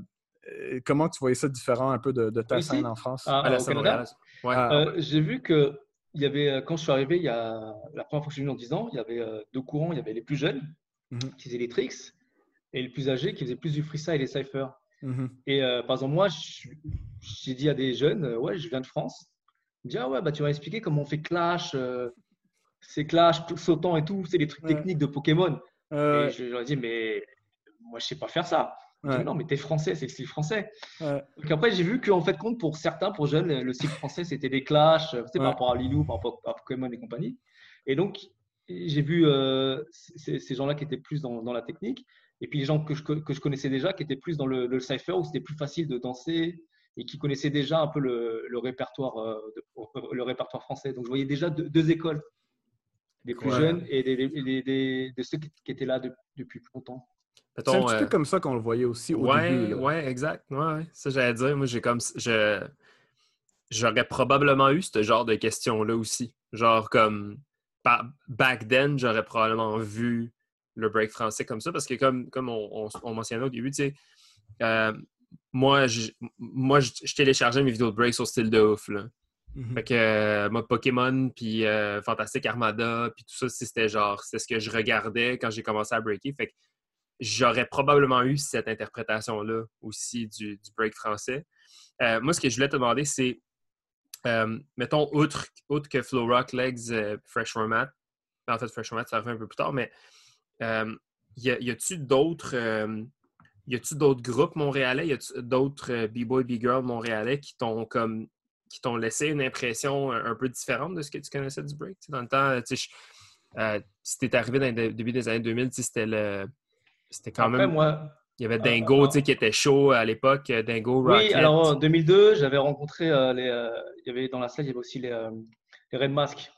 comment tu voyais ça différent un peu de, ta scène en France? Ah, à, la Canada? Ah. Euh, j'ai vu que il y avait, quand je suis arrivé, il y a, la première fois que je suis venu en 10 ans, il y avait euh, deux courants. Il y avait les plus jeunes mm-hmm. qui faisaient les tricks et les plus âgés qui faisaient plus du freestyle et les cyphers. Mm-hmm. Et par exemple, moi, j'ai dit à des jeunes, ouais, je viens de France. Ils me disent, ah ouais, bah, tu vas expliquer comment on fait clash, c'est clash, sautant et tout, c'est les trucs techniques de Pokémon. et je leur ai dit, mais moi, je sais pas faire ça non, mais t'es français, c'est le style français. Donc après, j'ai vu qu'en fait, compte pour certains, pour jeunes, le style français, c'était des clashs, c'était par rapport à Lilou, par rapport à Pokémon et compagnie. Et donc, j'ai vu euh, ces, gens-là qui étaient plus dans, la technique, et puis les gens que je, que je connaissais déjà qui étaient plus dans le, le cypher, où c'était plus facile de danser et qui connaissaient déjà un peu le, le répertoire, euh, le répertoire français. Donc, je voyais déjà deux, écoles, des plus jeunes et des, de ceux qui, étaient là depuis plus longtemps. C'est un petit peu euh, comme ça qu'on le voyait aussi au ouais, début. Oui, exact. Ouais, ça, j'allais dire. Moi, j'ai comme. Je... J'aurais probablement eu ce genre de questions-là aussi. Genre, comme. Back then, j'aurais probablement vu le break français comme ça parce que, comme, comme on, mentionnait au début, tu sais, euh, moi, je, moi je, téléchargeais mes vidéos de break sur style de ouf. Là. Mm-hmm. Fait que euh, moi, Pokémon, puis Fantastic Armada, puis tout ça, c'était genre, c'est ce que je regardais quand j'ai commencé à breaker. Fait que j'aurais probablement eu cette interprétation-là aussi du, break français. Euh, moi, ce que je voulais te demander, c'est, euh, mettons, outre, que Flow Rock, Legs, euh, Fresh Format, en fait, Fresh Format, ça arrive un peu plus tard, mais y, a, tu d'autres y a-tu d'autres groupes montréalais, y a-tu d'autres B-boy, B-girl montréalais qui t'ont comme qui t'ont laissé une impression un, peu différente de ce que tu connaissais du break? dans le temps, tu sais, si t'es arrivé dans le début des années 2000, c'était le c'était quand même. Moi, il y avait Dingo euh, qui était chaud à l'époque, Dingo, Rocket. Oui, alors en 2002, j'avais rencontré les. il y avait dans la salle, il y avait aussi les, les Red Mask.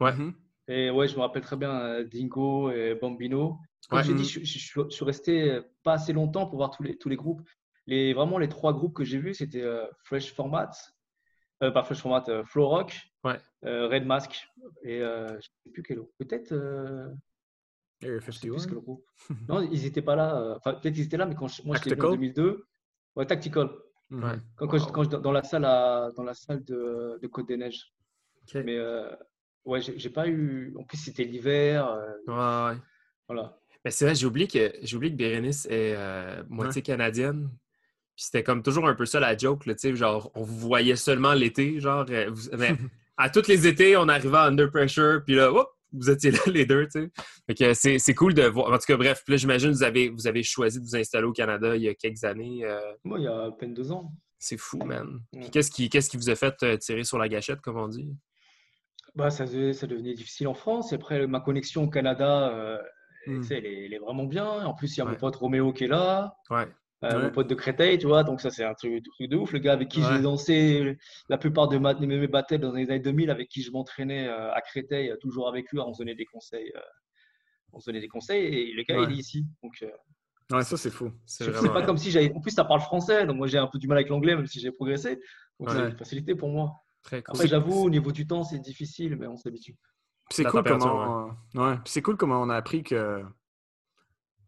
Ouais. Mhm. Et ouais, je me rappelle très bien Dingo et Bambino. Comme j'ai dit, je, suis resté pas assez longtemps pour voir tous les, tous les groupes. Les, vraiment, les trois groupes que j'ai vus, c'était Fresh Format, euh, pas Fresh Format, euh, Flow Rock, ouais. Euh, Red Mask et je ne sais plus quel autre. Peut-être. Area 51. non, ils n'étaient pas là. Enfin, peut-être ils étaient là, mais quand moi j'étais en 2002. Ouais, Tactical. Ouais. Quand, quand, quand dans la salle, à, dans la salle de, de Côte des Neiges. Mais ouais, j'ai pas eu. En plus, c'était l'hiver. ouais, ouais. Voilà. Mais c'est vrai, j'ai oublié que j'ai oublié que Bérénice est moitié canadienne. Puis c'était comme toujours un peu ça la joke, là, genre on vous voyait seulement l'été, genre, euh, mais à tous les étés, on arrivait à Under Pressure, puis là, vous étiez là les deux, tu sais. Fait que c'est cool de voir. En tout cas, bref, là, j'imagine que vous avez, vous avez choisi de vous installer au Canada il y a quelques années. Euh. Moi, il y a à peine deux ans. C'est fou, man. Puis qu'est-ce qui, qu'est-ce qui vous a fait euh, tirer sur la gâchette, comme on dit? Bah, ça, ça devenait difficile en France. Et après, ma connexion au Canada, hmm. elle, est, elle, est, vraiment bien. En plus, il y a mon pote Roméo qui est là. Ouais. Euh, mon pote de Créteil, tu vois, donc ça c'est un truc, de ouf. Le gars avec qui j'ai dansé la plupart de, mes battles dans les années 2000, avec qui je m'entraînais euh, à Créteil, euh, toujours avec lui, on se donnait des conseils. on se donnait des conseils et le gars il est ici. Donc, ouais, ça c'est fou. C'est pas comme si j'avais. En plus, ça parle français, donc moi j'ai un peu du mal avec l'anglais, même si j'ai progressé. Donc c'est une facilité pour moi. Très cool. Après, j'avoue, au niveau du temps, c'est difficile, mais on s'habitue. C'est cool, comment... ouais. c'est cool comment on a appris que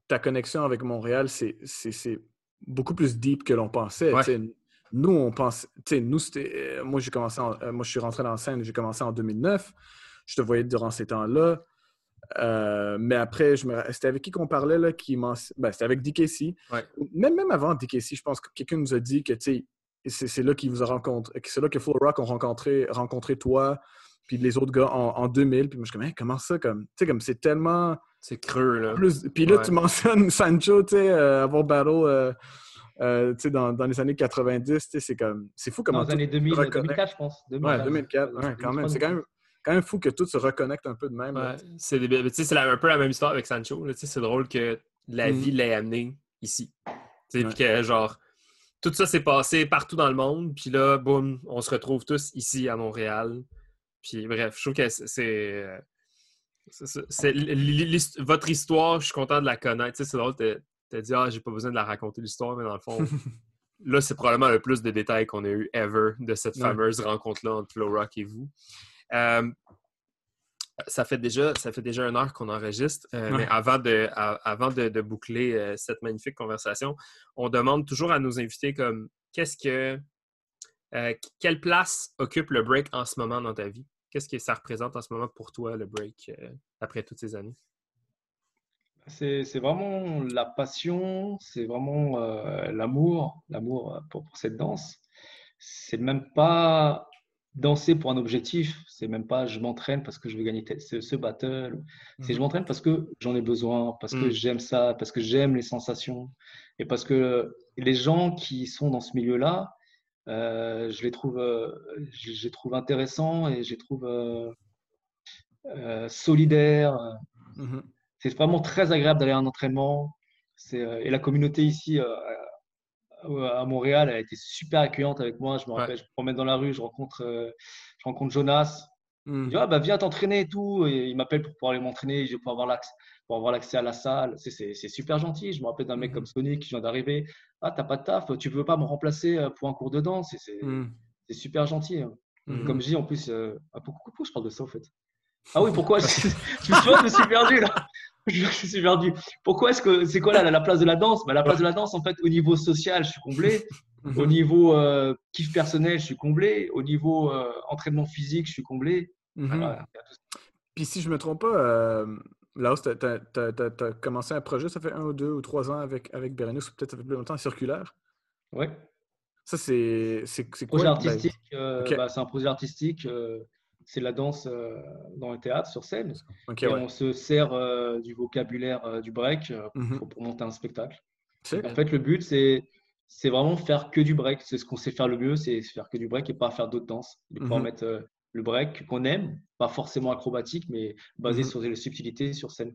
ta connexion avec Montréal, c'est beaucoup plus deep que l'on pensait. Nous, on pense, nous, c'était, euh, moi, j'ai commencé, euh, moi, je suis rentré dans la scène, j'ai commencé en 2009. Je te voyais durant ces temps-là. Euh, mais après, je me... c'était avec qui qu'on parlait là, qui ben, c'était avec DKC. Même, même avant DKC, je pense que quelqu'un nous a dit que c'est là qu'il vous a rencontré, c'est là que Full Rock ont rencontré, rencontré toi, puis les autres gars en, 2000. Puis moi, je suis comme, comment ça, comme, tu sais, comme c'est tellement c'est creux, là. puis là, tu mentionnes Sancho, tu sais, euh, avoir battle euh, euh, tu sais, dans, dans, les années 90, c'est comme... C'est fou comment... Dans les années 2000, 2004, je pense. 2004. Ouais, 2004, ouais, quand même. C'est quand même, quand même fou que tout se reconnecte un peu de même. Ouais, c'est un peu la même histoire avec Sancho. C'est drôle que la mm. vie l'ait amené ici. Puis que, genre, tout ça s'est passé partout dans le monde. Puis là, boum, on se retrouve tous ici à Montréal. Puis bref, je trouve que c'est votre histoire, je suis content de la connaître. c'est drôle, t'as dit, ah, j'ai pas besoin de la raconter l'histoire, mais dans le fond, là, c'est probablement le plus de détails qu'on a eu ever de cette fameuse rencontre-là entre Rock et vous. Euh, ça fait déjà, ça fait déjà une heure qu'on enregistre, euh, mais avant de, avant de, boucler euh, cette magnifique conversation, on demande toujours à nos invités comme qu'est-ce que quelle place occupe le break en ce moment dans ta vie? Qu'est-ce que ça représente en ce moment pour toi, le break, euh, après toutes ces années? C'est vraiment la passion, c'est vraiment euh, l'amour, l'amour euh, pour, cette danse. C'est même pas danser pour un objectif, c'est même pas je m'entraîne parce que je veux gagner ce, battle. C'est je mmh. m'entraîne parce que j'en ai besoin, parce que mmh. j'aime ça, parce que j'aime les sensations et parce que les gens qui sont dans ce milieu-là, euh, je les trouve, euh, je, les trouve intéressants et je les trouve euh, solidaires. Mmh c'est vraiment très agréable d'aller à un entraînement. et la communauté ici à Montréal a été super accueillante avec moi. Je me rappelle, je me promène dans la rue, je rencontre, je rencontre Jonas. Il dit mmh. ah, bah, viens t'entraîner et tout. Et il m'appelle pour pouvoir aller m'entraîner. Je vais pouvoir avoir l'accès pour avoir l'accès à la salle. C'est super gentil. Je me rappelle d'un mec mmh. comme Sonic qui vient d'arriver. Ah, t'as pas de taf, tu veux pas me remplacer euh, pour un cours de danse mmh. C'est super gentil. Hein. Comme je dis, en plus, euh, ah, pourquoi, je parle de ça en fait Ah oui, pourquoi? Je, je, me suis perdu là. Je suis perdu. Pourquoi est-ce que c'est quoi là la place de la danse? Bah, La place de la danse, en fait, au niveau social, je suis comblé. Au niveau euh, kiff personnel, je suis comblé. Au niveau entraînement physique, je suis comblé. Puis si je me trompe pas, Là, tu as, commencé un projet, ça fait un ou deux ou trois ans avec, avec Bérénice, ou peut-être ça fait plus longtemps, circulaire? Oui. Ça, c'est quoi? Projet artistique, euh, bah, c'est un projet artistique. Euh, c'est la danse euh, dans le théâtre, sur scène. et on se sert du vocabulaire du break mm-hmm. pour, monter un spectacle. En fait, le but, c'est c'est vraiment faire que du break. C'est ce qu'on sait faire le mieux, c'est faire que du break et pas faire d'autres danses. Et pouvoir mm-hmm. mettre le break qu'on aime, pas forcément acrobatique, mais basé mhm. sur les subtilités sur scène.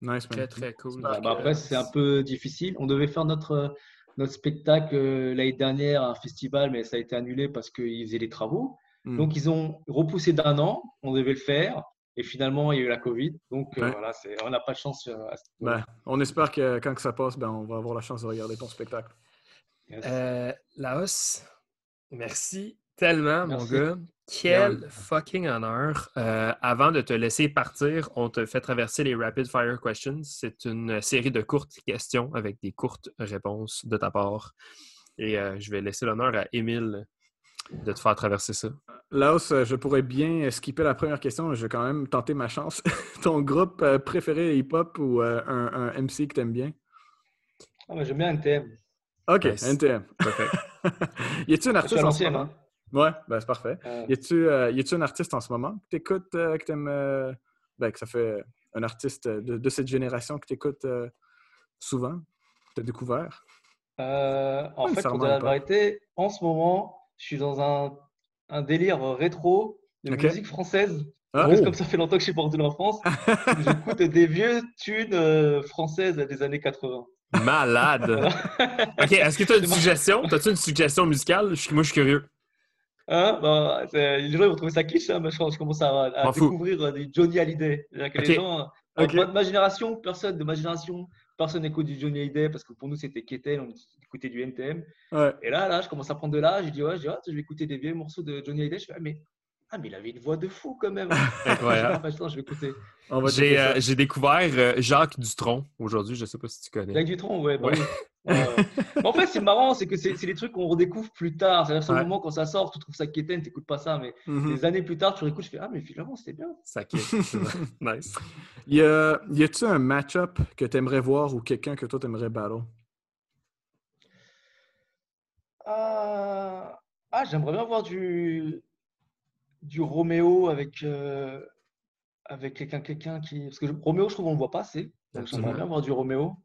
Nice, Très, très cool. Bah, après, c'est un peu difficile. On devait faire notre, notre spectacle l'année dernière à un festival, mais ça a été annulé parce qu'ils faisaient les travaux. Hmm. Donc, ils ont repoussé d'un an. On devait le faire. Et finalement, il y a eu la Covid. Donc, voilà, on n'a pas de chance. Ben, on espère que quand que ça passe, ben, on va avoir la chance de regarder ton spectacle. Laos, merci tellement, mon gars. Quel fucking honneur. Euh, avant de te laisser partir, on te fait traverser les Rapid Fire Questions. C'est une série de courtes questions avec des courtes réponses de ta part. Et euh, je vais laisser l'honneur à Émile de te faire traverser ça? Laos, je pourrais bien skipper la première question, mais je vais quand même tenter ma chance. Ton groupe euh, préféré hip-hop ou un, MC que tu aimes bien? Ah, J'aime bien NTM. OK, NTM. Parfait. y a-t-il un artiste en ce moment? Ouais, ben c'est parfait. Euh... Y a-tu euh, un artiste en ce moment que tu écoutes, euh, que tu aimes, euh, ben, que ça fait un artiste de, de cette génération que tu écoutes souvent, que tu as découvert? en fait, pour dire la vérité, en ce moment, je suis dans un, un délire rétro de musique française. Ah, oh. comme ça fait longtemps que je suis porté en France, j'écoute des vieux tunes françaises des années 80. Malade! ok, est-ce que tu as une suggestion? As-tu une suggestion musicale? Moi, je suis curieux. Hein? Bah, les gens vont trouver ça quiche, hein, mais je, commence à, découvrir euh, des Johnny Hallyday. Que les gens, euh, de ma génération, personne de ma génération, personne n'écoute du Johnny Hallyday parce que pour nous c'était Ketel, on écoutait du NTM. Et là, là, je commence à prendre de l'âge, je dis ouais, je, je vais écouter des vieux morceaux de Johnny Hallyday. Je fais ah, mais ah, mais il avait une voix de fou quand même. Incroyable. je vais écouter. Euh, j'ai découvert euh, Jacques Dutronc aujourd'hui. Je ne sais pas si tu connais. Jacques Dutronc, ouais. Bah en fait, c'est marrant, c'est que c'est des trucs qu'on redécouvre plus tard. C'est-à-dire, sur le moment quand ça sort, tu trouves ça quétaine, tu n'écoutes pas ça. Mais mhm. des années plus tard, tu réécoutes, je fais Ah, mais finalement, c'était bien. Ça quitte. nice. Y a-tu un match-up que tu aimerais voir ou quelqu'un que toi, tu aimerais battle? Euh, ah, j'aimerais bien voir du du Roméo avec, euh, avec quelqu'un quelqu'un qui. Parce que Roméo, je trouve qu'on ne le voit pas assez. Donc j'aimerais bien voir du Roméo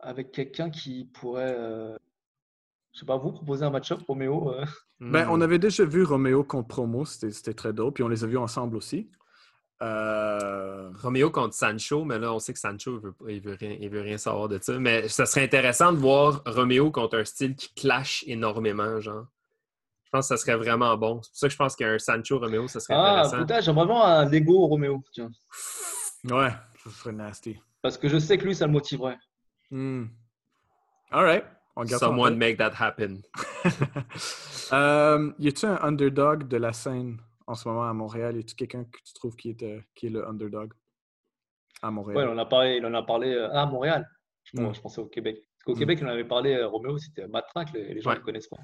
avec quelqu'un qui pourrait. Euh, je sais pas, vous proposer un match-up, Roméo euh? ben, On avait déjà vu Roméo contre Promo, c'était très drôle. Puis on les a vus ensemble aussi. Roméo contre Sancho, mais là, on sait que Sancho, il veut, veut, rien, il veut rien savoir de ça. Mais ça serait intéressant de voir Roméo contre un style qui clash énormément, genre. Je pense que ça serait vraiment bon. C'est pour ça que je pense qu'un Sancho Romeo, ça serait ah, intéressant. Ah, putain, j'aimerais vraiment un Lego Romeo. Tiens. Ouais, ça serait nasty. Parce que je sais que lui, ça le motiverait. Hmm. All right. On Someone make that happen. um, y a-tu un underdog de la scène en ce moment à Montréal? Y a-tu quelqu'un que tu trouves qui est, euh, qui est le underdog à Montréal? Oui, on a parlé, il en a parlé euh, à Montréal. Je, hmm. pensais au Québec. Parce qu'au hmm. Québec, on avait parlé, euh, Romeo, c'était Matraque, les, les gens ne le connaissent pas.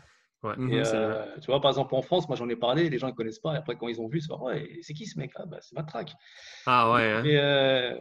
Mhm, euh, tu vois, par exemple, en France, moi j'en ai parlé, les gens ne connaissent pas. Et après, quand ils ont vu, c'est ouais, c'est qui ce mec ah, bah, C'est Matraque. Ah ouais. Hein. Et, euh,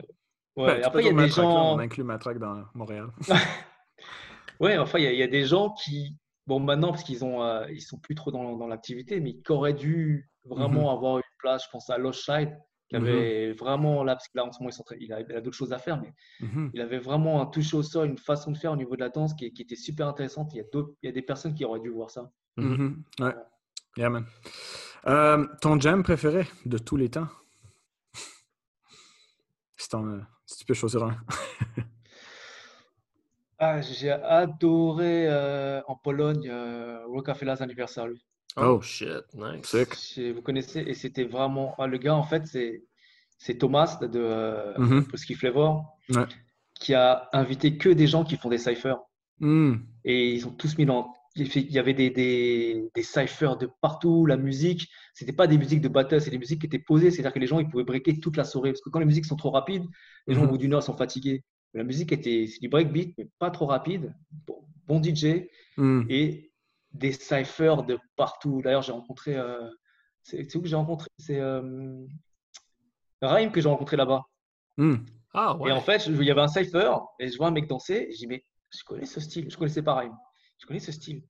ouais. après, il y a des gens. on inclut Matraque dans Montréal. ouais, enfin, il y, a des gens qui. Bon, maintenant, parce qu'ils ont, euh, ils sont plus trop dans, dans l'activité, mais qui auraient dû vraiment mhm. avoir une place. Je pense à Lost Child, qui mhm. avait vraiment, là, parce que là, en ce moment, il, il a, a d'autres choses à faire, mais mhm. il avait vraiment un toucher au sol, une façon de faire au niveau de la danse qui, qui était super intéressante. Il y, a il y a des personnes qui auraient dû voir ça. Mhm. Ouais. Yeah, man. Euh, ton jam préféré de tous les temps? si, si, tu peux choisir un. ah, J'ai adoré euh, en Pologne euh, Rockefeller's Anniversary. Oh, shit, nice. Vous connaissez, et c'était vraiment. Ah, le gars, en fait, c'est Thomas de euh, mm Flavor qui a invité que des gens qui font des cyphers. Mm. Et ils ont tous mis dans. Il y avait des, des, des cyphers de partout, la musique. C'était pas des musiques de battle, c'est des musiques qui étaient posées. C'est-à-dire que les gens ils pouvaient breaker toute la soirée. Parce que quand les musiques sont trop rapides, les gens au mm-hmm. bout d'une heure sont fatigués. la musique était c'est du breakbeat, mais pas trop rapide. Bon, DJ. Mm. Et des cyphers de partout. D'ailleurs, j'ai rencontré. Euh, c'est où que j'ai rencontré C'est euh, Raim que j'ai rencontré là-bas. Hmm. Ah, ouais. Et en fait, il y avait un cypher et je vois un mec danser. Et je dis, mais je connais ce style. Je connaissais pas Raim. Je connais ce style?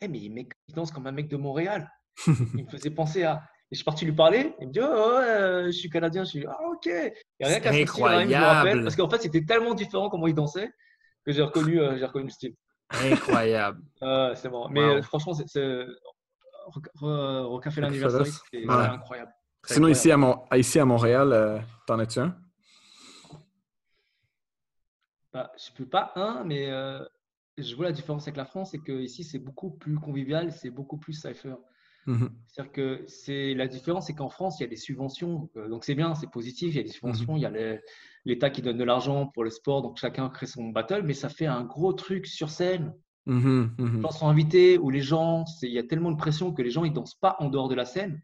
Eh, mais il danse comme un mec de Montréal. il me faisait penser à. Et je suis parti lui parler. Il me dit, oh, ouais, je suis canadien. Je suis, ah, ok. Et rien qu'à ce style, je me rappelle. Parce qu'en fait, c'était tellement différent comment il dansait que j'ai reconnu, euh, j'ai reconnu le style. Incroyable. c'est bon. Mais euh, franchement, c'est Recafé l'anniversaire, c'est incroyable. Sinon, Ici, à ici à Montréal, euh, t'en as-tu un? bah, Je peux pas un, mais euh, je vois la différence avec la France, c'est que ici c'est beaucoup plus convivial, c'est beaucoup plus cypher. Mmh C'est-à-dire que c'est la différence, c'est qu'en France, il y a des subventions, euh, donc c'est bien, c'est positif, il y a des subventions, mmh il y a l'État qui donne de l'argent pour le sport, donc chacun crée son battle, mais ça fait un gros truc sur scène. Mmh les gens sont invités ou les gens, il y a tellement de pression que les gens ils dansent pas en dehors de la scène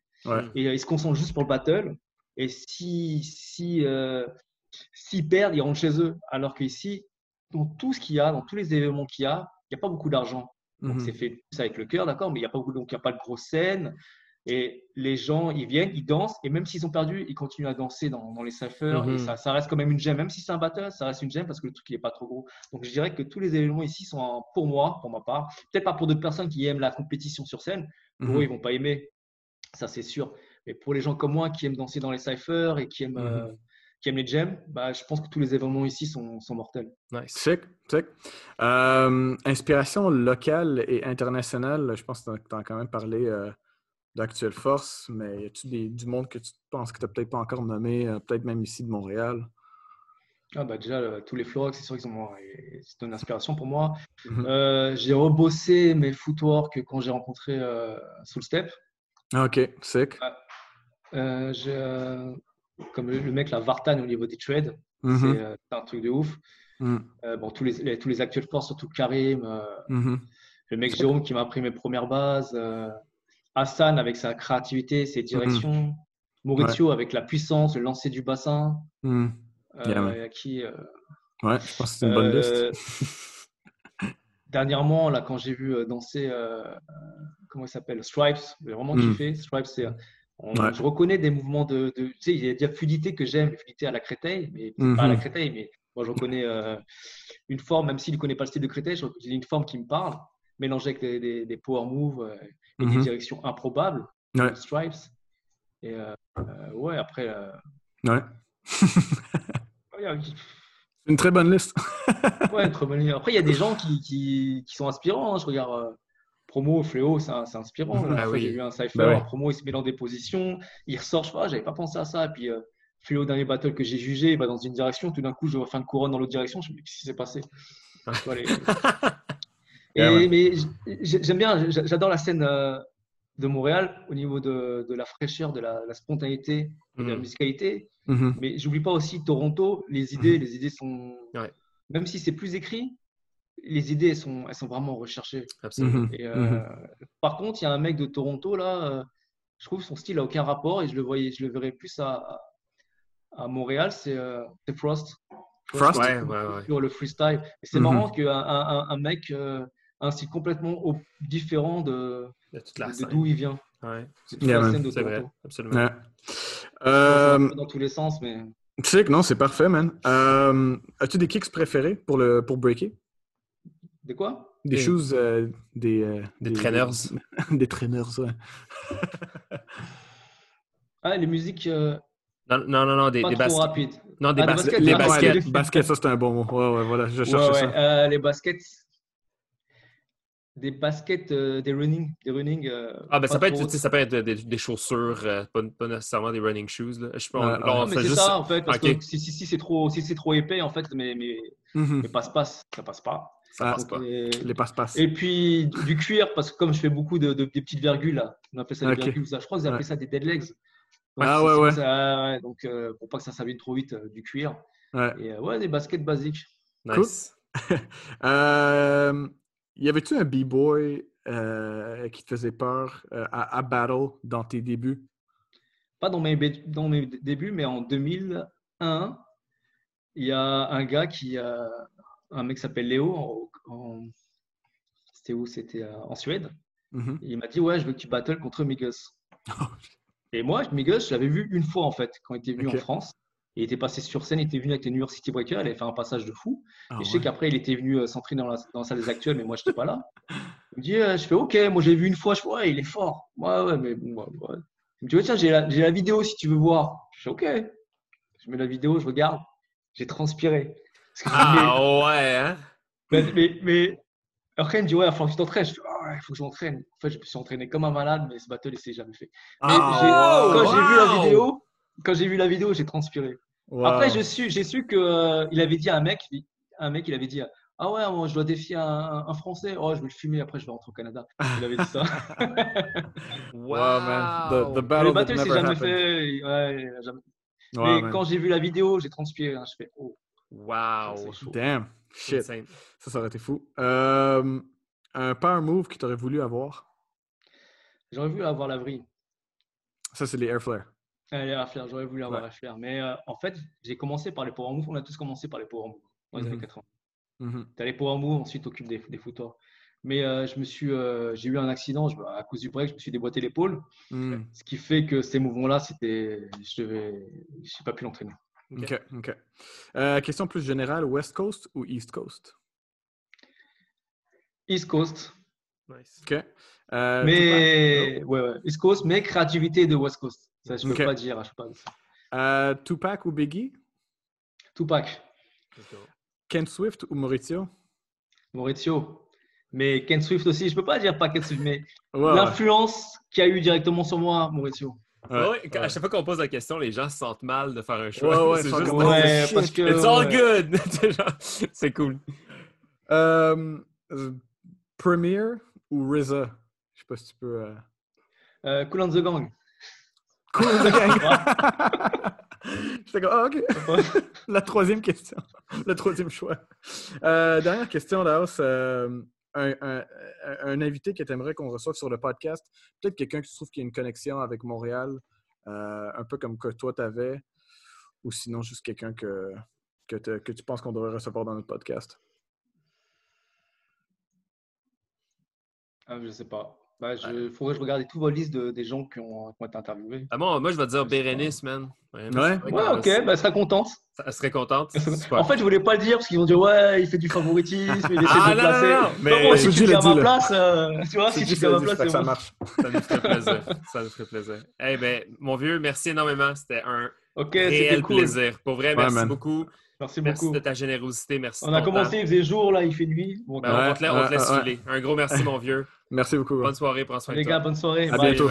et euh, ils se concentrent juste pour le battle. Et si si euh, s'ils perdent, ils rentrent chez eux. Alors qu'ici, dans tout ce qu'il y a, dans tous les événements qu'il y a, il n'y a pas beaucoup d'argent. Donc, c'est fait plus avec le cœur, d'accord, mais il n'y a pas beaucoup, donc il n'y a pas de grosses scènes. Et les gens, ils viennent, ils dansent, et même s'ils ont perdu, ils continuent à danser dans, dans les cyphers. Et ça, ça, reste quand même une gemme, même si c'est un battle, ça reste une gemme parce que le truc n'est pas trop gros. Donc je dirais que tous les événements ici sont pour moi, pour ma part, peut-être pas pour d'autres personnes qui aiment la compétition sur scène. Pour eux, ils vont pas aimer, ça c'est sûr. Mais pour les gens comme moi qui aiment danser dans les cyphers et qui aiment euh, qui aiment les gems, bah, je pense que tous les événements ici sont, sont mortels. Nice. Sick, sick. Euh, inspiration locale et internationale, je pense que tu as quand même parlé euh, d'Actuelle Force, mais y a-tu du monde que tu penses que tu n'as peut-être pas encore nommé, euh, peut-être même ici de Montréal? Ah bah déjà, tous les Florox, c'est sûr qu'ils ont c'est une inspiration pour moi. Mm-hmm. j'ai rebossé mes footwork quand j'ai rencontré Soul Step. Ah, ok, sick. j'ai comme le, mec, la Vartan au niveau des trades. Mhm. Euh, c'est un truc de ouf. Mhm. Euh, bon, tous les, tous les actuels forts, surtout Karim, euh, mhm. le mec Jérôme qui m'a appris mes premières bases, Hassan avec sa créativité, ses directions, Maurizio avec la puissance, le lancer du bassin. qui, ouais, je pense que c'est une bonne liste. dernièrement, là, quand j'ai vu danser, comment il s'appelle Stripes, j'ai vraiment kiffé. Stripes, c'est je reconnais des mouvements de. tu sais, il y a de la fluidité que j'aime, fluidité à la Créteil, mais pas à la mhm. Créteil, mais moi je reconnais euh, une forme, même s'il ne connaît pas le style de Créteil, j'ai une forme qui me parle, mélangée avec des, des, power moves euh, et des mhm. directions improbables, ouais. stripes. Et euh, ouais, après. Ouais. une très bonne liste. ouais, une très bonne liste. Après, il y a des gens qui, qui, qui sont inspirants. Hein. Je regarde promo, Fléau, c'est inspirant. Ah j'ai vu un cypher, bah promo, il se met dans des positions, il ressort, je sais pas, j'avais pas pensé à ça. Et puis, euh, Fléau, dernier battle que j'ai jugé, il va dans une direction, tout d'un coup, je refais une couronne dans l'autre direction, je me dis, qu'est-ce qui s'est passé? Et, Mais j'aime bien, j'adore la scène euh, de Montréal au niveau de, la fraîcheur, de la, spontanéité, de la mm. musicalité. Mm-hmm. Mais j'oublie pas aussi Toronto, les idées, mm-hmm. les idées sont. Même si c'est plus écrit, les idées, elles sont, elles sont vraiment recherchées. Absolument. Mhm. Euh, mhm. Par contre, il y a un mec de Toronto, là, euh, je trouve son style n'a aucun rapport et je le, voyais, je le verrais plus à, à Montréal, c'est euh, Frost. Frost, ouais, ouais, Sur le freestyle. Et c'est mhm. marrant qu'un un, un, mec a un style complètement différent de, d'où il vient. Ouais. C'est la scène de Toronto. absolument. Dans tous les sens, mais. Tu sais que non, c'est parfait, man. As-tu des kicks préférés pour, le, pour breaker? Des quoi? Des, choses, euh, des, euh, des, trainers. des trainers, ouais. ah, les musiques. Euh, non, non, non, des, pas trop rapides. Non, des, ah, baskets. Les baskets, baskets, ça c'est un bon mot. Ouais, ouais, voilà, je cherchais ça. les baskets. Des baskets, des running. Des running ah, ben ça peut, être, ça peut être des, chaussures, pas, pas, nécessairement des running shoes. Là. Je pense, non, mais c'est juste... ça, en fait. Parce que si, si, si c'est trop, si trop épais, en fait, mais, mais, mm -hmm. mais passe-passe, ça passe pas. Ça passe pas. Les passe-passe. Et puis du cuir, parce que comme je fais beaucoup de, des petites virgules, là, on appelle ça des virgules. Je crois qu'ils appellent ça des dead legs. ah ouais, ouais. Donc euh, pour pas que ça s'abîme trop vite, euh, du cuir. Ouais. Et euh, ouais, des baskets basiques. Nice. Cool. y avait-tu un b-boy qui te faisait peur à, à, battle dans tes débuts? Pas dans mes, dans mes débuts, mais en 2001, il y a un gars qui, un mec qui s'appelle Léo. C'était où? C'était euh, en Suède. Mhm. Il m'a dit Ouais, je veux que tu battles contre Migos. et moi, Migos, je l'avais vu une fois en fait, quand il était venu en France. Il était passé sur scène, il était venu avec les New York City Breakers, il avait fait un passage de fou. Ah et je sais qu'après, il était venu euh, s'entraîner dans la, dans salle des actuels, mais moi, je n'étais pas là. Il me dit, euh, je fais OK, moi, j'ai vu une fois, je fais, ouais, il est fort. Ouais, ouais, mais ouais, Il me dit, tiens, j'ai la, la, vidéo si tu veux voir. Je fais OK. Je mets la vidéo, je regarde, j'ai transpiré. Ah ouais, hein? Mais, mais, après, il me dit, ouais, il faut que tu t'entraînes. Je dis, oh, il faut que je m'entraîne. En fait, je me suis entraîné comme un malade, mais ce battle, il s'est jamais fait. Mais ah, quand j'ai vu la vidéo, quand j'ai vu la vidéo, j'ai transpiré. Après, j'ai su, j'ai su qu'il euh, avait dit à un mec, un mec, il avait dit Ah ouais, moi, je dois défier un, Français. Oh, je vais le fumer, après, je vais rentrer au Canada. Il avait dit ça. wow, man. The, the battle that never jamais fait. Ouais, jamais... Mais quand j'ai vu la vidéo, j'ai transpiré. Hein, je fais Oh. Wow. Damn. Shit. Ça, ça aurait été fou. Euh, un power move que tu aurais voulu avoir? J'aurais voulu avoir la vrille. Ça, c'est les air flares. les air flares, j'aurais voulu avoir ouais. air flares. Mais euh, en fait, j'ai commencé par les power moves. On a tous commencé par les power moves dans les années 80. Mm -hmm. Tu as les power moves, ensuite tu t'occupes des, des footers. Mais euh, je me suis, j'ai eu un accident je, à cause du break, je me suis déboîté l'épaule. Mm. Ce qui fait que ces mouvements-là, c'était, je n'ai pas pu l'entraîner. Ok, ok. Euh, question plus générale, West Coast ou East Coast? East Coast. Nice. Ok. Euh, mais, ouais, ouais, East Coast, mais créativité de West Coast. Ça, je ne peux pas dire. Je peux pas euh, Tupac ou Biggie? Tupac. Ken Swift ou Maurizio? Maurizio. Mais Ken Swift aussi, je ne peux pas dire pas Ken Swift, mais l'influence qu'il y a eu directement sur moi, Maurizio. Ouais. à chaque fois qu'on pose la question, les gens se sentent mal de faire un choix. Ouais, ouais, c'est juste ouais, parce que. It's all good! c'est cool. Euh, Premier ou RZA? Je sais pas si tu peux. Euh... Euh, cool on the Gang. Cool on the Gang! J'étais comme, ah, ok. la troisième question. Le troisième choix. Euh, dernière question, Laos. Euh, un, un, invité que tu aimerais qu'on reçoive sur le podcast, peut-être quelqu'un qui trouve qu'il y a une connexion avec Montréal, euh, un peu comme que toi tu avais, ou sinon juste quelqu'un que, que, que, tu penses qu'on devrait recevoir dans notre podcast? Ah, je sais pas. Il bah, faudrait que je regarde toutes vos listes de, des gens qui ont, qui ont été interviewés. Ah bon, moi, je vais dire Bérénice, man. ouais, ouais? ok, bah, elle serait contente. Elle serait contente. en fait, je voulais pas le dire parce qu'ils vont dire ouais, il fait du favoritisme, il essaie ah, de placer. Non, non, mais si tu es à ma place, euh, tu vois, si tu à ma place, c'est ça marche. Ça nous ferait plaisir. Ça nous ferait plaisir. Eh hey, ben, mon vieux, merci énormément. C'était un okay, réel cool. plaisir. Pour vrai, merci beaucoup. Merci beaucoup. Merci de ta générosité. Merci. On a commencé, il faisait jour, là, il fait nuit. Bon, ben, on, va te, on te laisse filer. Un gros merci, mon vieux. Merci beaucoup. Bonne soirée, prends soin Les de toi. gars, bonne soirée. À Bye, bientôt.